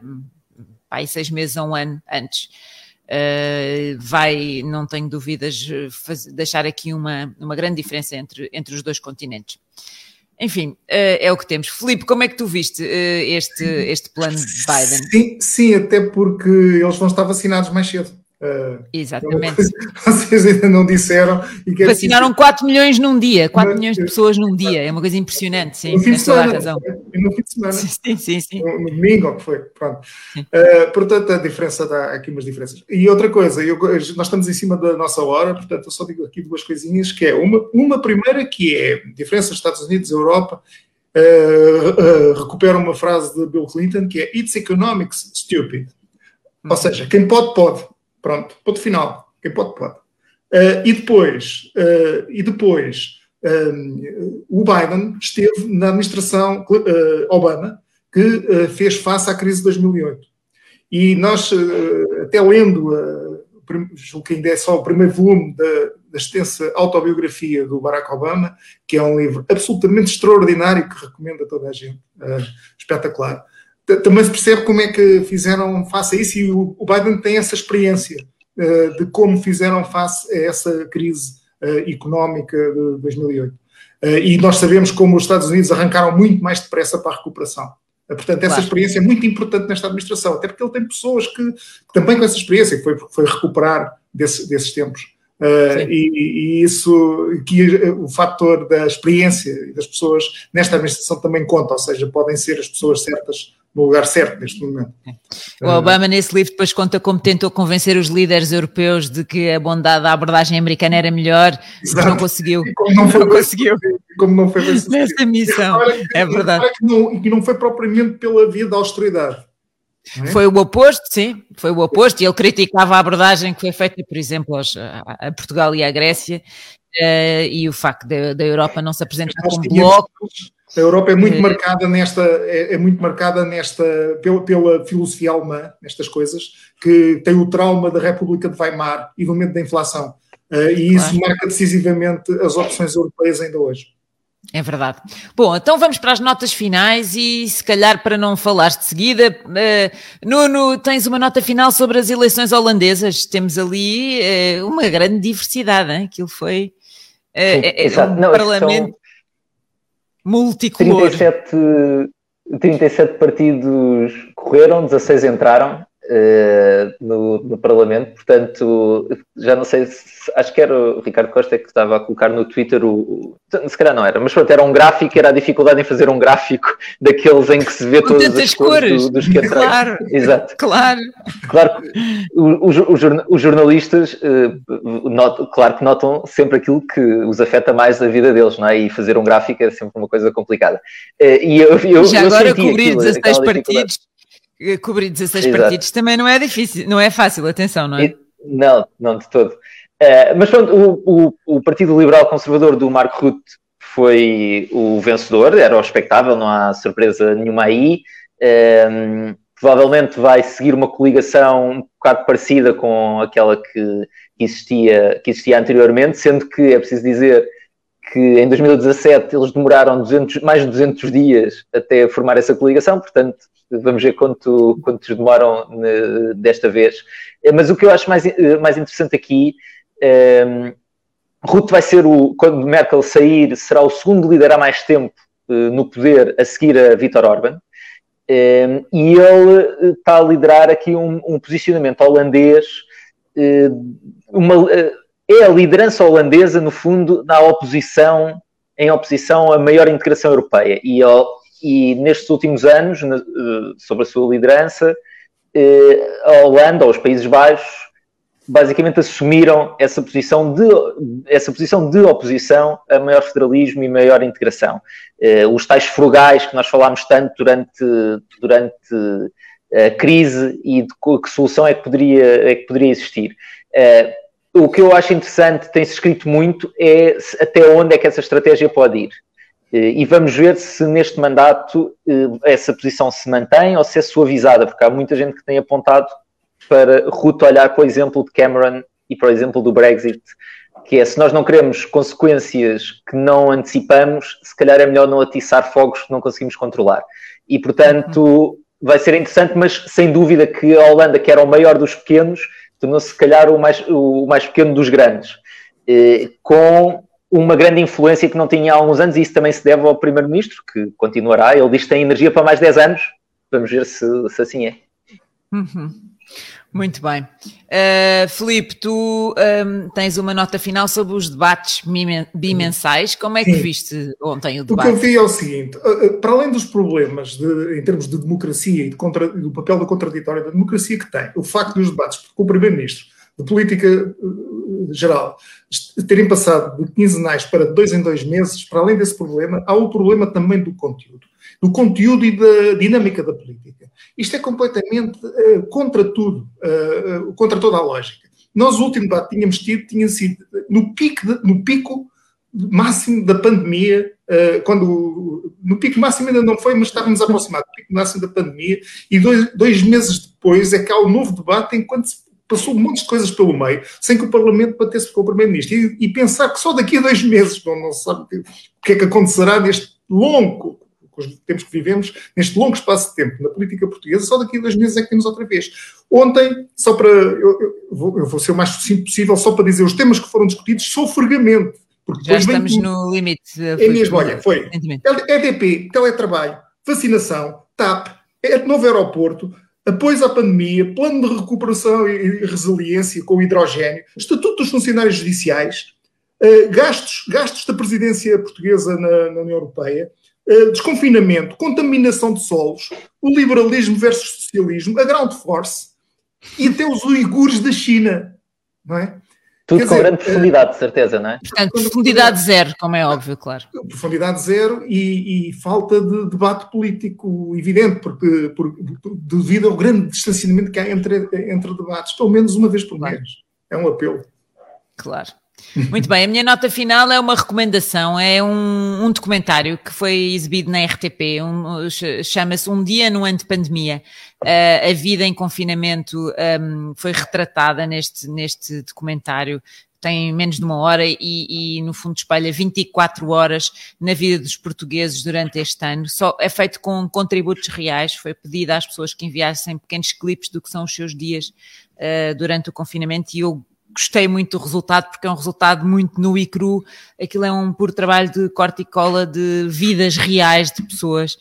aí seis meses a um ano antes. Uh, vai, não tenho dúvidas, fazer, deixar aqui uma, uma grande diferença entre, entre os dois continentes. Enfim, uh, é o que temos. Filipe, como é que tu viste uh, este, este plano de Biden? Sim, sim, até porque eles vão estar vacinados mais cedo. Uh, Exatamente. Vocês ainda não disseram. E Vacinaram 4 milhões num dia, 4 milhões de pessoas num dia, é uma coisa impressionante, sim, no fim de semana, razão. No fim de semana. Sim, sim, sim. No, domingo, o que foi, pronto. Uh, portanto, a diferença dá aqui umas diferenças. E outra coisa, eu, nós estamos em cima da nossa hora, portanto, eu só digo aqui duas coisinhas, que é uma, uma primeira que é diferença Estados Unidos e Europa, uh, recupera uma frase de Bill Clinton, que é It's economics stupid. Ou seja, quem pode, pode. Pronto, ponto final. Quem pode, pode. Uh, e depois, uh, e depois um, o Biden esteve na administração uh, Obama, que fez face à crise de 2008. E nós, até lendo, julgo que ainda é só o primeiro volume da, da extensa autobiografia do Barack Obama, que é um livro absolutamente extraordinário que recomendo a toda a gente, espetacular também se percebe como é que fizeram face a isso e o Biden tem essa experiência uh, de como fizeram face a essa crise uh, económica de 2008. Uh, eh, e nós sabemos como os Estados Unidos arrancaram muito mais depressa para a recuperação. Portanto, essa claro. experiência é muito importante nesta administração, até porque ele tem pessoas que, que também com essa experiência, que foi, foi recuperar desse, desses tempos. Uh, e, e, isso, que o fator da experiência e das pessoas nesta administração também conta, ou seja, podem ser as pessoas certas no lugar certo neste momento. O Obama, nesse livro, depois conta como tentou convencer os líderes europeus de que a bondade da abordagem americana era melhor, mas não conseguiu. E como não foi, não conseguiu. Como não foi nessa missão. Que, é verdade. Que não, que não foi propriamente pela via da austeridade. É? Foi o oposto, sim, foi o oposto, e ele criticava a abordagem que foi feita, por exemplo, aos, a, Portugal e à Grécia, uh, e o facto da Europa não se apresentar como bloco. A Europa é muito é. marcada nesta, é, é, muito marcada nesta pela, pela, filosofia alemã, nestas coisas, que tem o trauma da República de Weimar e do momento da inflação. Uh, e isso claro. marca decisivamente as opções europeias ainda hoje. É verdade. Bom, então vamos para as notas finais e se calhar para não falar de seguida, uh, Nuno, tens uma nota final sobre as eleições holandesas. Temos ali uh, uma grande diversidade, hein? aquilo foi uh, Sim, é, um não, parlamento multicolor. 37, 37 partidos correram, 16 entraram no, no, Parlamento, portanto, já não sei se acho que era o Ricardo Costa que estava a colocar no Twitter o, o se calhar não era, mas pronto, era um gráfico, era a dificuldade em fazer um gráfico daqueles em que se vê todas as cores, do, dos que Claro, Exato. claro. Claro que os, os, os jornalistas, uh, not, claro que notam sempre aquilo que os afeta mais da vida deles, não é? E fazer um gráfico é sempre uma coisa complicada. Uh, e eu, eu, Já eu agora cobrir 16 partidos cobrir 16 Exato. partidos também não é difícil, não é fácil, atenção, não é? E, não, não de todo. Uh, mas pronto, o, o, o, Partido Liberal Conservador do Marco Rutte foi o vencedor, era o expectável, não há surpresa nenhuma aí. Uh, provavelmente vai seguir uma coligação um bocado parecida com aquela que existia, que existia anteriormente, sendo que é preciso dizer que em 2017 eles demoraram 200, mais de 200 dias até formar essa coligação, portanto vamos ver quanto, quantos demoram ne, desta vez. Mas o que eu acho mais, mais interessante aqui um, Rutte vai ser o, quando Merkel sair, será o segundo líder há mais tempo no poder a seguir a Viktor Orban. Um, e ele está a liderar aqui um, um posicionamento holandês, uma, é a liderança holandesa, no fundo, na oposição, em oposição à maior integração europeia. E, e nestes últimos anos, sob a sua liderança, a Holanda, ou os Países Baixos, basicamente assumiram essa posição de, essa posição de oposição a maior federalismo e maior integração. Uh, os tais frugais que nós falámos tanto durante, durante a crise e de que solução é que poderia, é que poderia existir. O que eu acho interessante, tem-se escrito muito, é até onde é que essa estratégia pode ir. Uh, e vamos ver se neste mandato essa posição se mantém ou se é suavizada, porque há muita gente que tem apontado para Ruto olhar para o exemplo de Cameron e para o exemplo do Brexit, que é se nós não queremos consequências que não antecipamos, se calhar é melhor não atiçar fogos que não conseguimos controlar. E portanto vai ser interessante, mas sem dúvida que a Holanda, que era o maior dos pequenos, tornou-se se calhar o mais, o mais pequeno dos grandes, eh, com uma grande influência que não tinha há alguns anos, e isso também se deve ao Primeiro-Ministro, que continuará. Ele diz que tem energia para mais 10 anos. Vamos ver se, se assim é. Uhum. Muito bem. Uh, Filipe, tu um, tens uma nota final sobre os debates bimensais. Como é que Sim. viste ontem o debate? O que eu vi é o seguinte: para além dos problemas de, em termos de democracia e de contra, do papel da contraditória da democracia que tem, o facto dos debates com o Primeiro-Ministro de política uh, geral terem passado de quinzenais para dois em dois meses, para além desse problema, há o problema também do conteúdo. Do conteúdo e da dinâmica da política. Isto é completamente uh, contra tudo, uh, contra toda a lógica. Nós, o último debate que tínhamos tido tinha sido no pico, de, no pico máximo da pandemia, uh, quando no pico máximo ainda não foi, mas estávamos aproximados do pico máximo da pandemia, e dois, dois meses depois é que há o um novo debate enquanto se passou um monte de coisas pelo meio, sem que o Parlamento batesse com o Primeiro-Ministro. E, e, pensar que só daqui a dois meses, não, não sabe o que é que acontecerá neste longo com os tempos que vivemos, neste longo espaço de tempo na política portuguesa, só daqui a dois meses é que temos outra vez. Ontem, só para. Eu, eu, vou, eu vou, ser o mais sucinto possível, só para dizer os temas que foram discutidos sofregamente. Porque Já estamos vem, no limite. É mesmo, olha, foi EDP, teletrabalho, vacinação, TAP, é novo aeroporto, apoios à pandemia, plano de recuperação e resiliência com hidrogênio, estatuto dos funcionários judiciais, uh, gastos, gastos da presidência portuguesa na, na União Europeia, eh, desconfinamento, contaminação de solos, o liberalismo versus socialismo, a ground force e até os uigures da China, não é? Tudo Quer com dizer, grande profundidade, de certeza, não é? Portanto, profundidade zero, como é óbvio, claro. Profundidade zero e, e falta de debate político evidente, porque por, devido ao grande distanciamento que há entre, entre debates, pelo menos uma vez por mês. É um apelo. Claro. Muito bem, a minha nota final é uma recomendação, é um, um documentário que foi exibido na RTP, um, chama-se Um Dia no Ano de Pandemia. Uh, a vida em confinamento um, foi retratada neste, neste documentário tem menos de uma hora e, e, no fundo espalha 24 horas na vida dos portugueses durante este ano. Só é feito com contributos reais, foi pedido às pessoas que enviassem pequenos clipes do que são os seus dias uh, durante o confinamento e eu gostei muito do resultado, porque é um resultado muito nu e cru. Aquilo é um puro trabalho de corte e cola de vidas reais de pessoas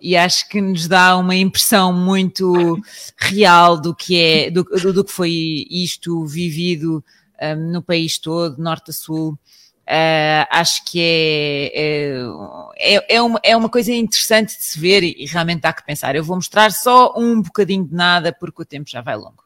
e acho que nos dá uma impressão muito real do que é, do, do, do que foi isto vivido um, no país todo, norte a sul. Uh, acho que é, é, é, é, uma, é uma coisa interessante de se ver e, e realmente há que pensar. Eu vou mostrar só um bocadinho de nada porque o tempo já vai longo.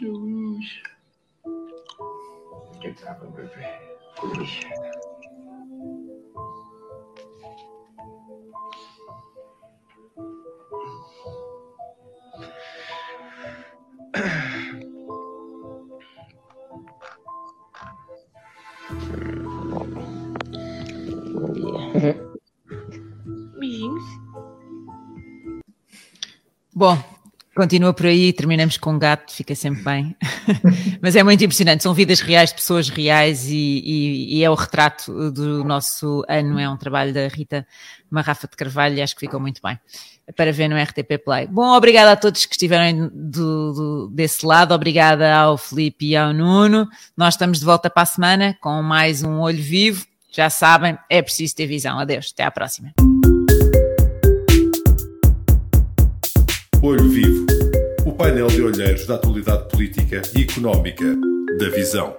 Deus. Quem sabe, meu bem? Continua por aí, terminamos com um gato, fica sempre bem. Mas é muito impressionante, são vidas reais, pessoas reais e, e- e é o retrato do nosso ano, é um trabalho da Rita Marrafa de Carvalho e acho que ficou muito bem para ver no RTP Play. Bom, obrigada a todos que estiveram do- do- desse lado, obrigada ao Felipe e ao Nuno. Nós estamos de volta para a semana com mais um Olho Vivo. Já sabem, é preciso ter visão. Adeus, até à próxima. Olho Vivo, o painel de olheiros da atualidade política e económica da Visão.